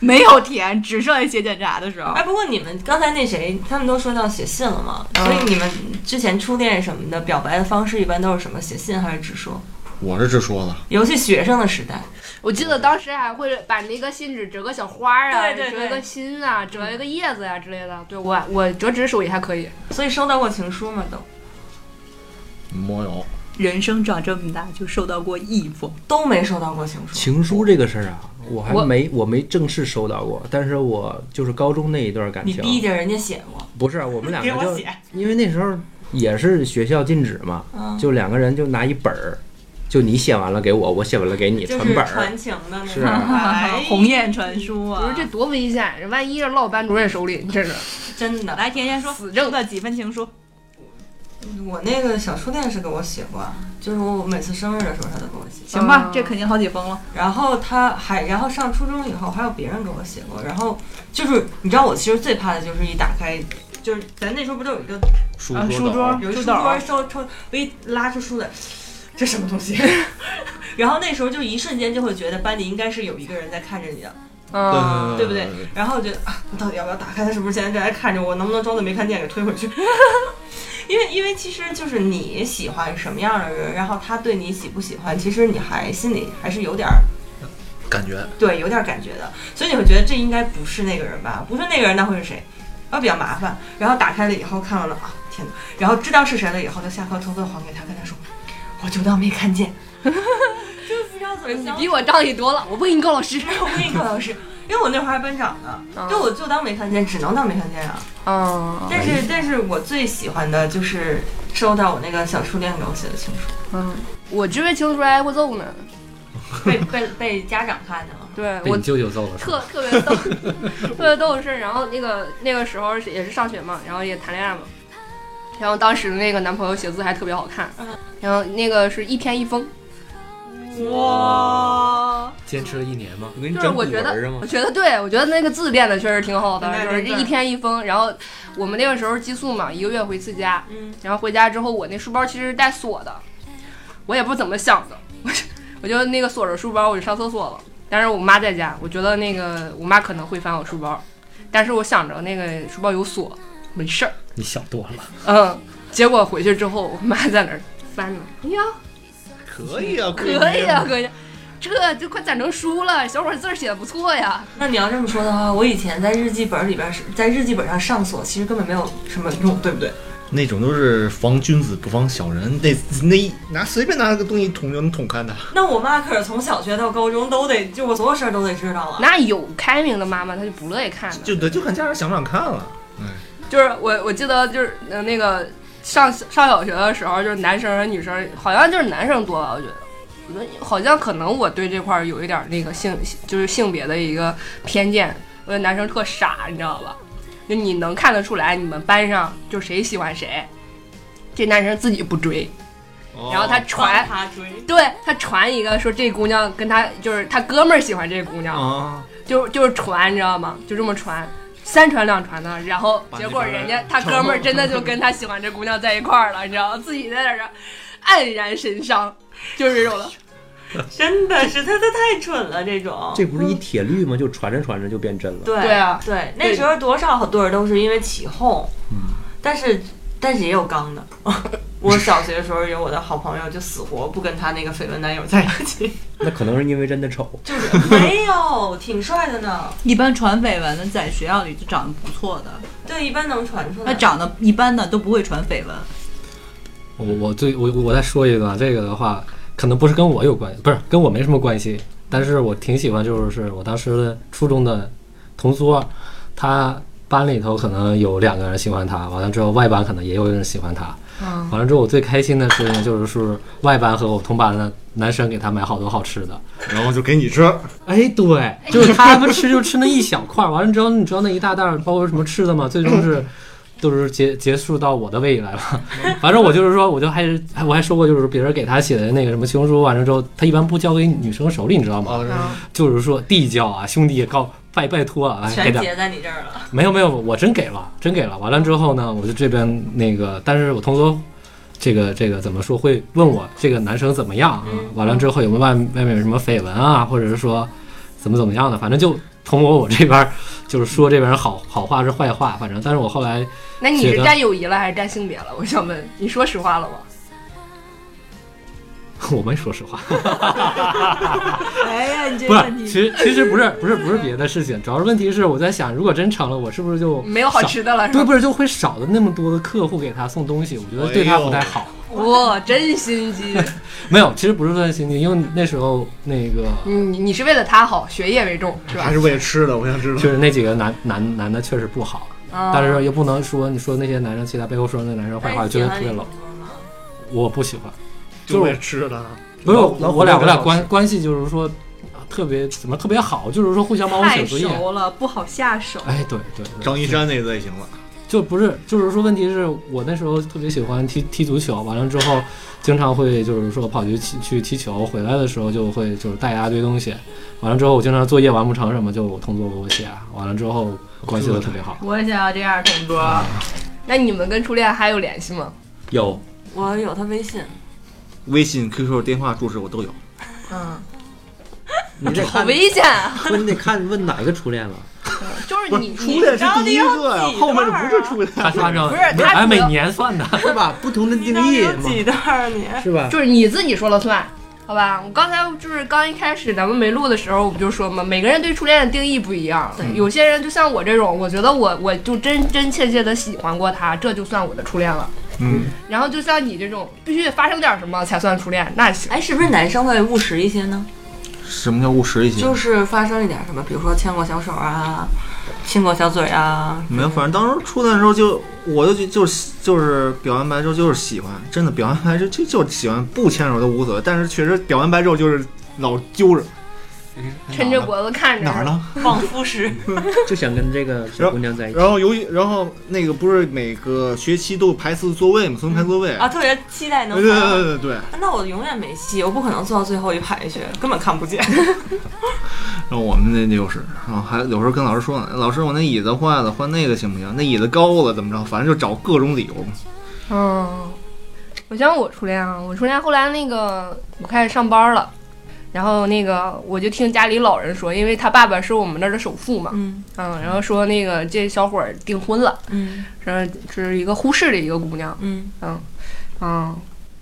没有甜，只剩下写检查的时候哎，。不过你们刚才那谁，他们都说到写信了嘛，所以你们之前初恋什么的表白的方式一般都是什么？写信还是直说？我是直说的，尤其学生的时代，我记得当时还会把那个信纸折个小花儿啊，对对对折一个心啊，折一个叶子呀、之类的。对我我折纸手艺还可以。所以收到过情书吗？都没有。人生长这么大，就收到过一封。都没收到过情书。情书这个事儿啊，我还没我没正式收到过，但是我就是高中那一段感情你情，逼着人家写过，不是我们两个就因为那时候也是学校禁止嘛，嗯，就两个人就拿一本儿，就你写完了给我，我写完了给你，就是传本儿。传情的那是种。哎 鸿雁传书啊！不是这多危险，这万一落班主任手里，这是真的。来，甜甜说，死证的几封情书？我那个小初恋是给我写过，就是我每次生日的时候他都给我写。行吧嗯，这肯定好几封了。然后他还，然后上初中以后还有别人给我写过，然后就是你知道我其实最怕的就是一打开，就是咱那时候不都有一个书桌有一书桌抽抽，我一拉出书来，这什么东西？然后那时候就一瞬间就会觉得班里应该是有一个人在看着你的，嗯，对不对？然后我觉得啊，我到底要不要打开？他是不是现在正在看着我？能不能装作没看见给推回去？因为因为其实就是你喜欢什么样的人，然后他对你喜不喜欢，其实你还心里还是有点儿感觉对，有点感觉的，所以你会觉得这应该不是那个人吧？不是那个人，那会是谁？啊，比较麻烦。然后打开了以后看完了啊，天哪！然后知道是谁了以后，就下课偷偷还给他，跟他说，我就当没看见。就是不知道怎么想你比我仗义多了，我不给你告老师。我不给你告老师，因为我那会儿还班长呢，嗯就我就当没看见，只能当没看见啊。嗯但是但是我最喜欢的就是收到我那个小初恋给我写的情书，嗯，我这位情书挨过揍呢。被被被家长看见了。对我舅舅揍了？特 特别逗，特别逗的是，然后那个那个时候是也是上学嘛，然后也谈恋爱嘛，然后当时的那个男朋友写字还特别好看嗯，然后那个是一天一封，哇，坚持了一年吗？就是我觉得我？觉得对我觉得那个字练的确实挺好的，就是一天一封，然后我们那个时候寄宿嘛，一个月回一次家，嗯，然后回家之后我那书包其实是带锁的。我也不怎么想的，我就我就那个锁着书包，我就上厕所了。但是我妈在家，我觉得那个我妈可能会翻我书包，但是我想着那个书包有锁，没事儿。你想多了。嗯，结果回去之后，我妈在那儿翻呢。哎呀，可以啊，可以啊，可以啊，这就快攒成书了，小伙字儿写的不错呀。那你要这么说的话，我以前在日记本里边是在日记本上上锁，其实根本没有什么用，对不对？那种都是防君子不防小人，那那一拿随便拿个东西捅就能捅开的。那我妈可是从小学到高中都得，就我所有事儿都得知道啊。那有开明的妈妈，她就不乐意看的。就得就看家长想不想看了。哎，就是我我记得就是呃那个上上小学的时候，就是男生和女生，好像就是男生多吧，我觉得。好像可能我对这块儿有一点儿那个性，就是性别的一个偏见。我觉得男生特傻，你知道吧？就你能看得出来，你们班上就谁喜欢谁，这男生自己不追，然后他传，对他传一个说这姑娘跟他就是他哥们儿喜欢这姑娘，啊，就就是传，你知道吗？就这么传，三传两传的，然后结果人家他哥们儿真的就跟他喜欢这姑娘在一块儿了，你知道吗？自己在那儿黯然神伤，就是这种的。真的是他他太蠢了，这种。这不是一铁律吗？就传着传着就变真了。对对啊对，那时候多少好多人都是因为起哄，但是但是也有刚的。我小学的时候有我的好朋友，就死活不跟他那个绯闻男友在一起，那可能是因为真的丑。就是没有，挺帅的呢。一般传绯闻的在学校里就长得不错的，对，一般能传出来。那长得一般的都不会传绯闻。我我最我我再说一个啊，这个的话可能不是跟我有关系，不是跟我没什么关系，但是我挺喜欢，就是我当时的初中的同桌，他班里头可能有两个人喜欢他，完了之后外班可能也有人喜欢他，嗯，完了之后我最开心的事情就是是外班和我同班的男生给他买好多好吃的，然后就给你吃，哎，对，就是他们吃就吃那一小块儿，完了之后你知道那一大袋儿包括什么吃的吗？最终是 都是结结束到我的胃里来了。反正我就是说，我就还是我还说过，就是别人给他写的那个什么情书，完了之后他一般不交给女生手里，你知道吗？啊，就是说递交啊，兄弟告拜拜托啊。全结在你这儿了。没有没有，我真给了，真给了。完了之后呢，我就这边那个，但是我同桌这个这个怎么说会问我这个男生怎么样啊？完了之后有没有外外面有什么绯闻啊，或者是说怎么怎么样的，反正就通过我这边就是说这边人好好话是坏话，反正但是我后来那你是占友谊了还是占性别了？我想问，你说实话了吗？我没说实话，哎呀，你这不是，个问题，其实其实不是不是不是别的事情，主要是问题是我在想，如果真成了，我是不是就没有好少吃的了是对，吧？不是就会少了那么多的客户给他送东西，我觉得对他不太好。哇，真心机！没有，其实不是算心机，因为那时候那个你你是为了他好，学业为重是吧还？是为了吃的，我想知道。就是那几个男男男的确实不好，啊但是又不能说你说那些男生，其他背后说那男生坏话，觉得特别冷。我不喜欢，就为了吃的，不是老老我俩我俩关关系就是说特别怎么特别好，就是说互相帮我写作业。熟了，不好下手。哎，对对对，张一山那类型了。就不是，就是说，问题是我那时候特别喜欢踢踢足球，完了之后，经常会就是说跑去去踢球，回来的时候就会就是带一大堆东西，完了之后我经常作业完不成什么，就我同桌给我写，完了之后关系都特别好。我也想要这样的同桌。那你们跟初恋还有联系吗？有我有他微信，微信、QQ、电话、住址我都有。嗯，你这好，危险啊！不是你得看问哪个初恋了。就是你初恋是第一个呀，后面就不是初恋。他是按照不是他按每年算的，是吧？不同的定义嘛，有几段儿你？是吧？就是你自己说了算，好吧？我刚才就是刚一开始咱们没录的时候，我不就说嘛，每个人对初恋的定义不一样。有些人就像我这种，我觉得我我就真真切切的喜欢过他，这就算我的初恋了。嗯，然后就像你这种，必须得发生点什么才算初恋，那行。哎，是不是男生会务实一些呢？什么叫务实一些？就是发生一点什么，比如说牵过小手啊，亲过小嘴啊。没有，反正当时初恋的时候就，我就就就是就是表完白之后就是喜欢，真的表完白之后就就喜欢，不牵手都无所谓。但是确实表完白之后就是老揪着，抻着脖子看着。哪儿？呢？望夫石，就想跟这个小姑娘在一起。然后由于然后那个不是每个学期都有排次座位嘛，重新排座位。啊，特别期待能对对对对。那我永远没戏，我不可能坐到最后一排去，根本看不见。然后我们那就是，然后还有时候跟老师说呢，老师我那椅子坏了，换那个行不行？那椅子高了怎么着？反正就找各种理由嘛。嗯，我想我初恋啊，我初恋后来那个我开始上班了，然后那个我就听家里老人说，因为他爸爸是我们那儿的首富嘛，嗯嗯，然后说那个这小伙儿订婚了，嗯是是一个呼市的一个姑娘，嗯，嗯嗯，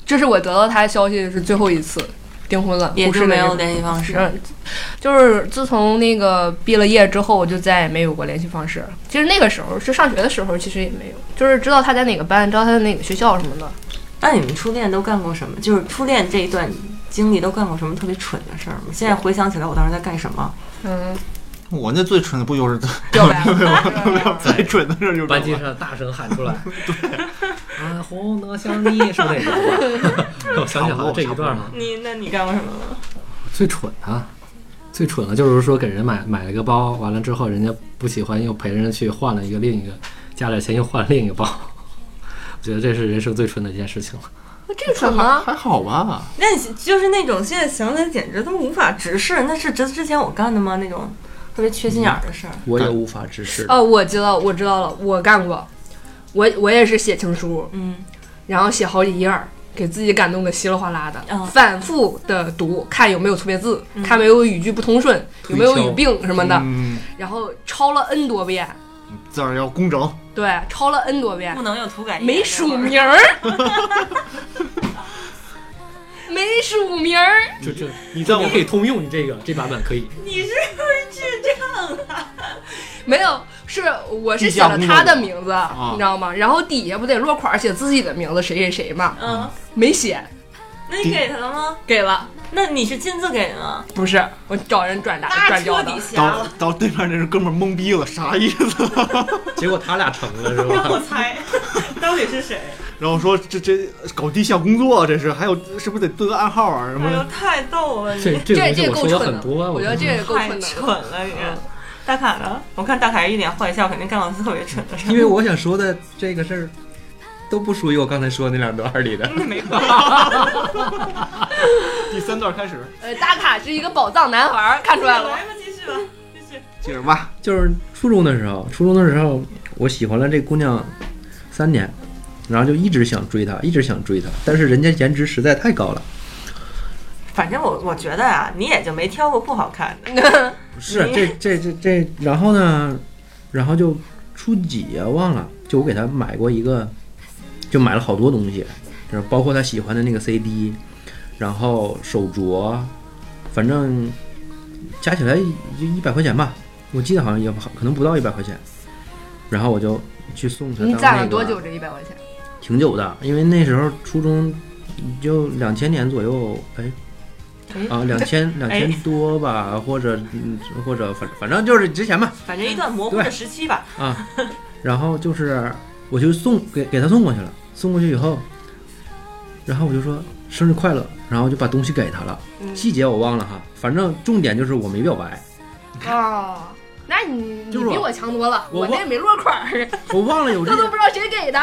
这是我得到他的消息是最后一次订婚了，也就没有护士的一个联系方式。嗯，就是自从那个毕了业之后，我就再也没有过联系方式。其实那个时候是上学的时候，其实也没有，就是知道他在哪个班，知道他在哪个学校什么的。那你们初恋都干过什么？就是初恋这一段经历都干过什么特别蠢的事儿吗？现在回想起来，我当时在干什么？嗯，我那最蠢的不就是 表白了。最蠢的事儿就是班级上大声喊出来，对啊，红的像你，是那个？我想起好像这一段了。你那你干过什么了？最蠢啊，最蠢的就是说给人买买了个包，完了之后人家不喜欢，又陪人家去换了一个另一个，加点钱又换了另一个包。我觉得这是人生最蠢的一件事情了。这个蠢吗？还好吧？那你就是那种现在想起来简直都无法直视，那是之之前我干的吗？那种特别缺心眼儿的事儿。我也无法直视。哦，我知道，我知道了，我干过。我我也是写情书，嗯，然后写好几页儿，给自己感动的稀里哗啦的，嗯反复的读，看有没有错别字，看没有语句不通顺，有没有语病什么的，嗯，然后抄了 n 多遍，字儿要工整。对，抄了 n 多遍不，能用涂改液。没署名儿，没署名儿，就这，你这我可以通用，你这个这版本可以。你是不是智障啊？没有，是我是写了他的名字，你知道吗？然后底下不得落款儿写自己的名字，谁谁谁嘛，嗯，没写，那你给他了吗？给了，那你是亲自给的吗？不是我找人转达那转交的彻底，瞎到了。到对面那是哥们儿懵逼了，啥意思？结果他俩成了是吧 让我？猜，到底是谁？然后说这这搞地下工作，这是还有是不是得对个暗号啊什么哎？太逗了你！这这这够蠢的，很多啊，我觉得这觉个够太蠢。了，你。大卡呢？我看大卡一脸坏笑，肯定干了特别蠢的事儿。因为我想说的这个事儿都不属于我刚才说的那两段 里的。第三段开始，呃，大卡是一个宝藏男孩儿，看出来了吗？来吧，继续吧，继续。接着吧。就是初中的时候，初中的时候，我喜欢了这姑娘三年，然后就一直想追她，一直想追她，但是人家颜值实在太高了。反正我我觉得啊，你也就没挑过不好看的。不 是这这这这，然后呢，然后就初几呀、忘了，就我给她买过一个，就买了好多东西，就是包括他喜欢的那个 CD，然后手镯，反正加起来就一百块钱吧，我记得好像也可能不到一百块钱，然后我就去送他、你当那个攒了多久？这一百块钱？挺久的，因为那时候初中就两千年左右，哎。啊，两千 两千多吧，或者嗯，或者反反正就是之前吧，反正一段模糊的时期吧。啊，然后就是我就送给给他送过去了，送过去以后，然后我就说生日快乐，然后就把东西给他了，嗯细节我忘了哈，反正重点就是我没表白，哦，那你你就是比我强多了，我那没落款儿，我忘了有这他都不知道谁给的。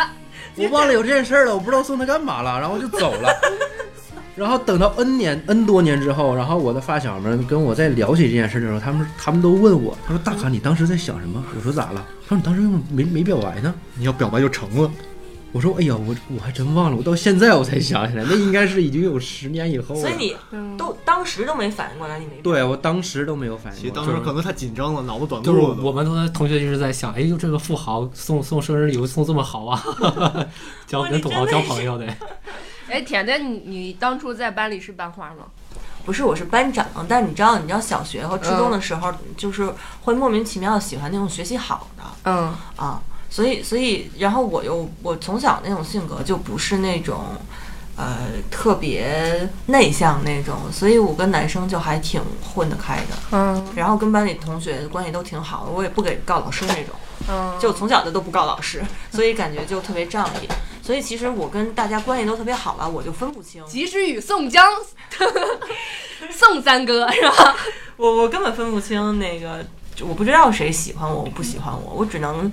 我忘了有这件事儿了，我不知道送他干嘛了，然后就走了。然后等到 N 年 N 多年之后，然后我的发小们跟我在聊起这件事的时候，他们他们都问我，他说大卡你当时在想什么？我说咋了？他说你当时又没没表白呢？你要表白就成了。我说哎呀，我我还真忘了，我到现在我才想起来，那应该是已经有十年以后了。所以你嗯都当时都没反应过来，你没对我当时都没有反其实应过来。当时可能太紧张了，脑子短路了都。我们同同学一直在想，哎呦，这个富豪送送生日礼物送这么好啊，交跟土豪交朋友的。哎，甜甜，你你当初在班里是班花吗？不是，我是班长，但你知道，你知道小学和初中的时候，就是会莫名其妙的喜欢那种学习好的嗯啊，所以所以，然后我又我从小那种性格就不是那种。呃，特别内向那种，所以我跟男生就还挺混得开的，嗯然后跟班里同学关系都挺好的，我也不给告老师那种，嗯，就从小就都不告老师，所以感觉就特别仗义。所以其实我跟大家关系都特别好吧，我就分不清，及时雨宋江，宋三哥是吧？我我根本分不清那个，就我不知道谁喜欢我，我不喜欢我，我只能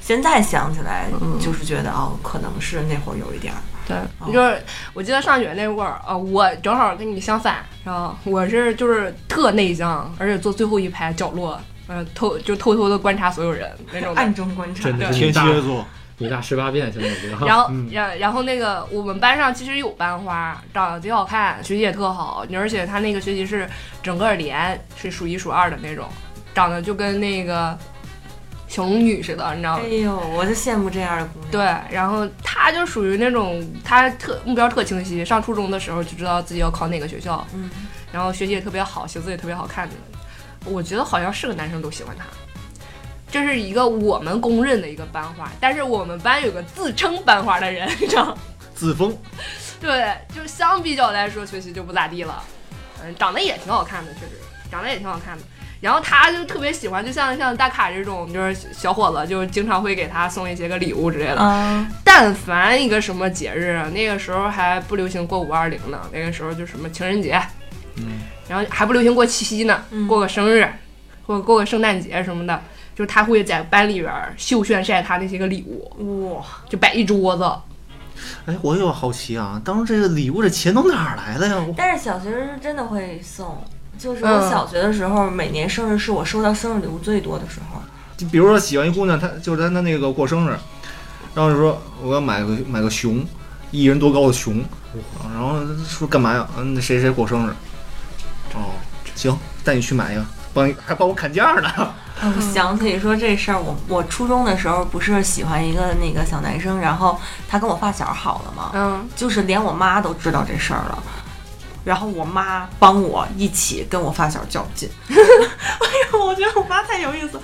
现在想起来，就是觉得哦，可能是那会儿有一点儿，对，就是我记得上学那会儿啊，我正好跟你相反，是吧？我是就是特内向，而且坐最后一排角落，呃，偷就偷偷的观察所有人那种。暗中观察真的是天蝎座，女大十八变，现在已经哈。然后，然然后那个我们班上其实有班花，长得贼好看，学习也特好，而且她那个学习是整个连是数一数二的那种，长得就跟那个小龙女似的，你知道吗哎？呦，我就羡慕这样的姑娘。对，然后她就属于那种，她特目标特清晰，上初中的时候就知道自己要考哪个学校，嗯，然后学习也特别好，写字也特别好看的。我觉得好像是个男生都喜欢她，这是一个我们公认的一个班花。但是我们班有个自称班花的人，你知道，自封，对，就相比较来说学习就不咋地了。嗯，长得也挺好看的，确实长得也挺好看的。然后他就特别喜欢，就像像大卡这种，就是小伙子，就经常会给他送一些个礼物之类的。嗯，但凡一个什么节日啊，那个时候还不流行过五二零呢，那个时候就什么情人节，嗯，然后还不流行过七夕呢，嗯过个生日或者过个圣诞节什么的，就是他会在班里边儿秀炫晒他那些个礼物，哇，就摆一桌子。哎，我有好奇啊，当时这个礼物这钱从哪儿来的呀？但是小学是真的会送，就是我嗯小学的时候，每年生日是我收到生日礼物最多的时候。就比如说喜欢一姑娘，她就是她她那个过生日，然后就说我要买个买个熊，一人多高的熊，啊然后说干嘛呀？嗯，谁谁过生日，哦，行，带你去买一个，帮你还帮我砍价呢。啊我想起说这事儿，我我初中的时候不是喜欢一个那个小男生，然后他跟我发小好了嘛，嗯，就是连我妈都知道这事儿了。然后我妈帮我一起跟我发小较劲，哎呦，我觉得我妈太有意思。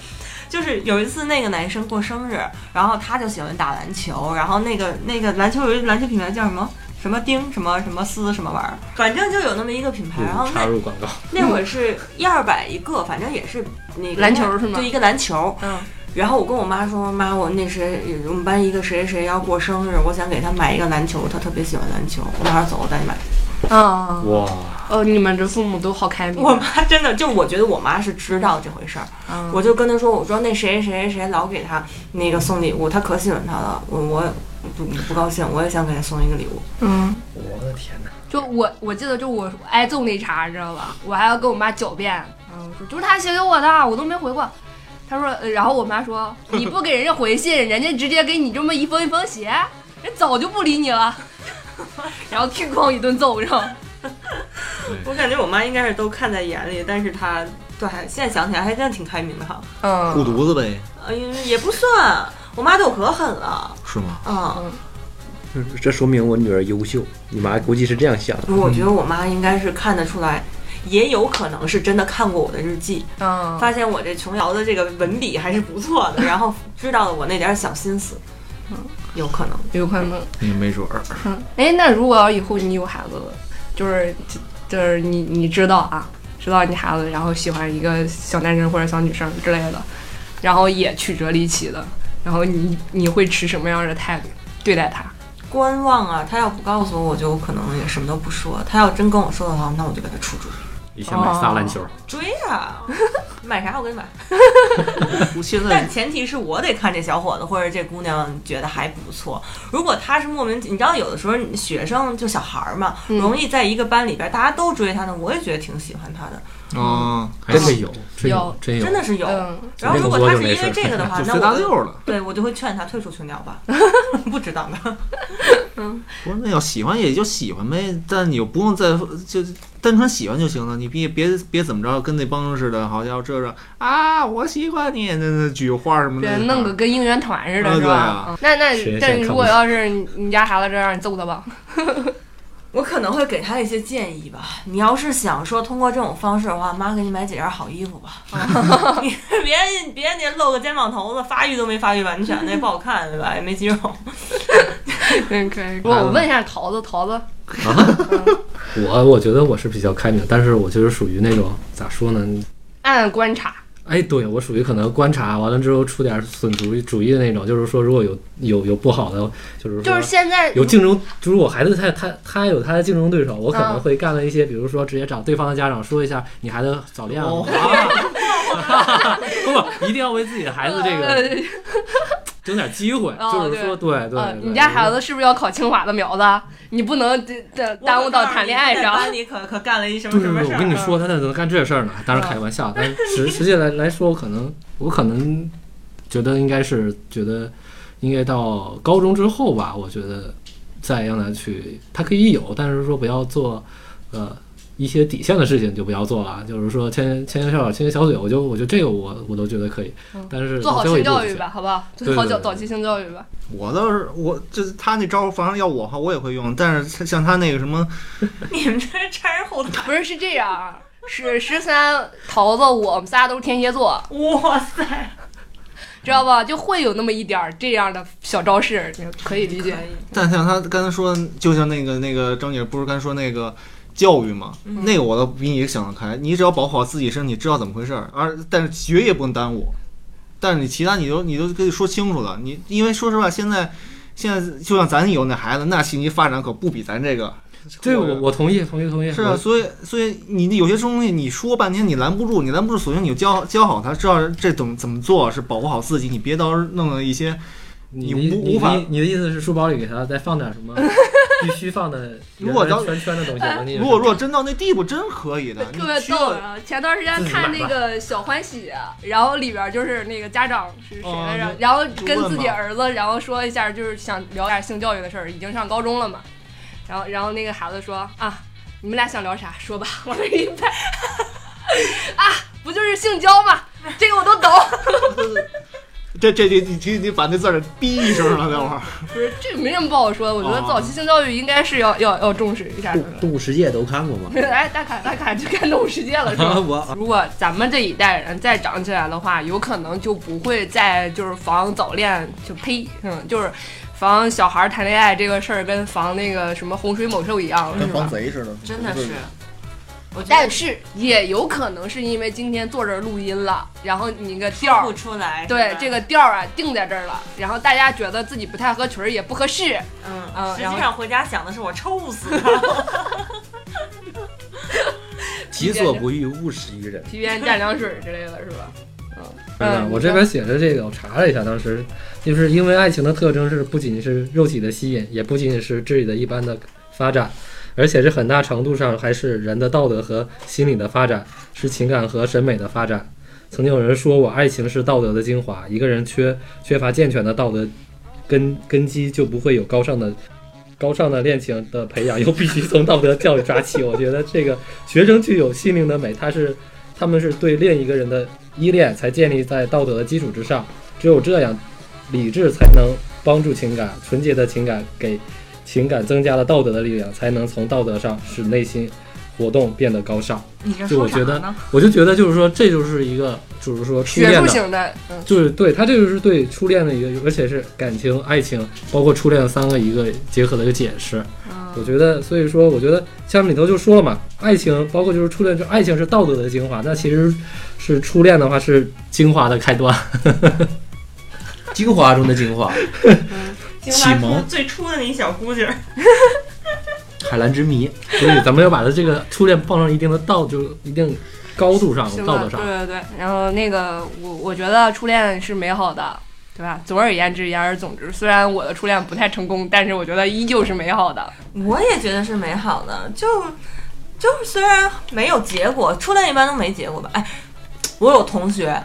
就是有一次那个男生过生日，然后他就喜欢打篮球，然后那个那个篮球有一个篮球品牌叫什么什么丁什么什么丝什么玩意儿，反正就有那么一个品牌。然后插入广告，那会儿是 一二百一个，反正也是那个篮球是吗就一个篮球。嗯。然后我跟我妈说，妈，我那谁，我们班一个谁谁要过生日，我想给他买一个篮球，他特别喜欢篮球。我马上走，我带你买。啊，哇，哦，你们这父母都好开明。我妈真的就我觉得我妈是知道这回事儿，嗯我就跟她说，我说那谁谁谁老给他那个送礼物，他可喜欢他了，我我不不高兴，我也想给他送一个礼物。嗯，我的天哪！就我我记得就我挨揍那茬，你知道吧？我还要跟我妈狡辩，嗯，我说就是他写给我的，我都没回过。他说，呃然后我妈说你不给人家回信，人家直接给你这么一封一封写，人早就不理你了。然后哐哐一顿揍，然后我感觉我妈应该是都看在眼里，但是她对，现在想起来还真的挺开明的哈。嗯护嗯，犊子呗，哎呀，也不算，我妈对我可狠了。是吗？嗯，这这说明我女儿优秀，你妈估计是这样想的。我觉得我妈应该是看得出来，也有可能是真的看过我的日记，嗯，发现我这琼瑶的这个文笔还是不错的，然后知道了我那点小心思，嗯，有可能。有可能。也没准儿。嗯，哎，那如果要以后你有孩子了，就是就是你你知道啊，知道你孩子然后喜欢一个小男生或者小女生之类的，然后也曲折离奇的，然后你你会持什么样的态度对待他？观望啊，他要不告诉我，我就可能也什么都不说。他要真跟我说的话，那我就给他出主意。你想买仨篮球，追啊，买啥我给你买。现在但前提是我得看这小伙子或者这姑娘觉得还不错。如果他是莫名，你知道有的时候学生就小孩儿嘛，嗯容易在一个班里边大家都追他呢，我也觉得挺喜欢他的，嗯，真的有，真有有，真有，真的是有。嗯，然后如果他是因为这个的话，就随大那。对我就会劝他退出群聊吧，不值当的。不是，那要喜欢也就喜欢呗，但你又不用再就单纯喜欢就行了，你别别别怎么着，跟那帮似的，好像这这啊，我喜欢你，那那举花什么的，别弄个跟应援团似的，啊是吧？那那但如果要是你你家孩子这样，你揍他吧。我可能会给他一些建议吧。你要是想说通过这种方式的话，妈给你买几件好衣服吧。你别别你露个肩膀头子，发育都没发育完全，那也不好看，对吧？也没肌肉。嗯，可以。我我问一下桃子，桃子，我我觉得我是比较开明，但是我就是属于那种咋说呢？暗观察，哎，对我属于可能观察完了之后出点损主意主意的那种，就是说如果有有有不好的，就是说就是现在有竞争，就是我孩子他他他有他的竞争对手，我可能嗯会干了一些，比如说直接找对方的家长说一下，你孩子早恋了，哦。不不，一定要为自己的孩子这个呃争点机会，哦就是说对对你家孩子是不是要考清华的苗子？你不能这这耽误到谈恋爱上。在班里可可干了一什么对对对，什么事儿。我跟你说，他那能干这事儿呢，当然开玩笑，但是 实实际来来说，我可能我可能觉得应该是觉得应该到高中之后吧，我觉得再让他去，他可以有，但是说不要做，呃。一些底线的事情就不要做了，就是说牵牵牵小手、牵牵小嘴，我就我觉得这个我我都觉得可以，但是做好性教育吧，好不好？做好早早期性教育吧。我倒是我这他那招，反正要我哈，我也会用。但是像他那个什么，你们这拆人后台，不是是这样啊，是十三桃子，我们仨都是天蝎座，哇塞，知道吧？就会有那么一点儿这样的小招式，你可以理解。但像他刚才说，就像那个那个张姐不是刚才说那个教育嘛，那个我倒比你想得开。你只要保护好自己身体，知道怎么回事儿，而但是学业不能耽误。但是你其他你都你都可以说清楚了。你因为说实话，现在现在就像咱有那孩子，那信息发展可不比咱这个。这个我我同意同意同意，是啊，所以所以你有些东西你说半天你拦不住，你拦不住，索性你就教教好他，知道这怎么怎么做是保护好自己，你别到时候弄了一些你你无无法你你你的意思是书包里给他再放点什么 必须放的如果要圈圈的东西？如果如果真到那地步，真可以的。特别逗啊！前段时间看那个小欢喜，然后里边就是那个家长是谁来着哦？然后跟自己儿子，然后说一下，就是想聊点性教育的事儿，已经上高中了嘛。然后然后那个孩子说啊，你们俩想聊啥说吧，往那一拍，啊，不就是性交吗？这个我都懂。这这这你你你把那字儿逼一声了，那会儿。不是，这没什么不好说的。我觉得哦早期性教育应该是要要要重视一下的动。物世界都看过吗？哎，大卡大卡去看动物世界了是吧？我如果咱们这一代人再长起来的话，有可能就不会再就是防早恋，就呸，嗯，就是防小孩谈恋爱这个事儿，跟防那个什么洪水猛兽一样，是跟防吧？贼似的，真的是。但是也有可能是因为今天坐这儿录音了，然后你个调不儿，出来。对这个调儿啊定在这儿了，然后大家觉得自己不太合群儿，也不合适，嗯嗯实际上回家想的是我臭死他。己所不欲，勿施于人。提鞭蘸凉水之类的，是吧？嗯是的，嗯，我这边写着这个，我查了一下，当时就是因为爱情的特征是不仅是肉体的吸引，也不仅仅是智力的一般的发展，而且是很大程度上还是人的道德和心理的发展，是情感和审美的发展。曾经有人说我，爱情是道德的精华，一个人缺缺乏健全的道德根根基，就不会有高尚的。高尚的恋情的培养又必须从道德教育抓起。我觉得这个学生具有心灵的美，他是他们是对另一个人的依恋才建立在道德的基础之上，只有这样，理智才能帮助情感，纯洁的情感给情感增加了道德的力量，才能从道德上使内心活动变得高尚。你这说啥就我觉得呢？我就觉得就是说，这就是一个就是说初恋的，型的，嗯，就是对他这就是对初恋的一个，而且是感情、爱情，包括初恋三个一个结合的一个解释。我觉得，所以说，我觉得下面里头就说了嘛，爱情包括就是初恋，就爱情是道德的精华，那其实是初恋的话是精华的开端。精华中的精华，启蒙最初的那一小姑姐儿，海蓝之谜。所以咱们要把它这个初恋放上一定的道，就一定高度上，道德上。对对对。然后那个我我觉得初恋是美好的，对吧？总而言之，言而总之，虽然我的初恋不太成功，但是我觉得依旧是美好的。我也觉得是美好的，就就是虽然没有结果，初恋一般都没结果吧。哎，我有同学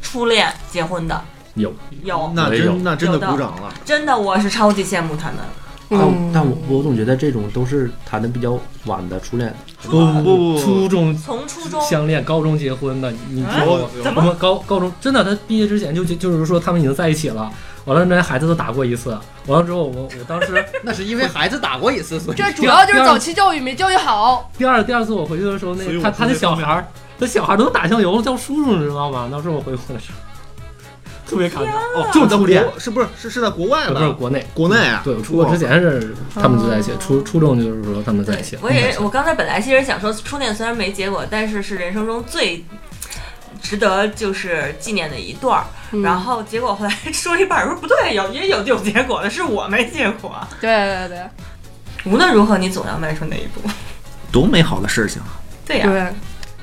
初恋结婚的，有，有那真那真的鼓掌了。真的我是超级羡慕他们。但嗯但我我总觉得这种都是谈的比较晚的初恋，不不不不初中从初中相恋，高中结婚的，你知道吗？有怎么我们高高中真的，他毕业之前就就就是说他们已经在一起了。完了，那孩子都打过一次。完了之后，我我当时 那是因为孩子打过一次，所以这主要就是早期教育没教育好。第二第二次我回去的时候，那他他的这方面小孩儿，他小孩儿都打酱油叫叔叔，你知道吗？当时我回国的时候，特别尴尬。哦，在就初恋国是不是是是在国外吧？不是国内，国内啊？对，我出国之前是他们就在一起，初初中就是说他们在一起。我也我刚才本来其实想说，初恋虽然没结果，但是是人生中最值得就是纪念的一段儿。嗯然后结果后来说一半儿说不对，有也有有结果的，是我没结果。对对对无论如何，你总要迈出那一步。多美好的事情啊！对呀、对，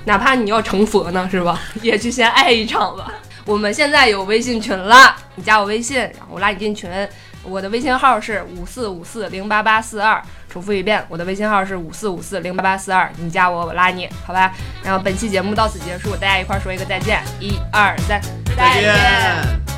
哪怕你要成佛呢，是吧？也去先爱一场吧。我们现在有微信群了，你加我微信，然后我拉你进群。我的微信号是五四五四零八八四二，重复一遍，我的微信号是五四五四零八八四二，你加我，我拉你，好吧？然后本期节目到此结束，大家一块儿说一个再见，一二三，再见。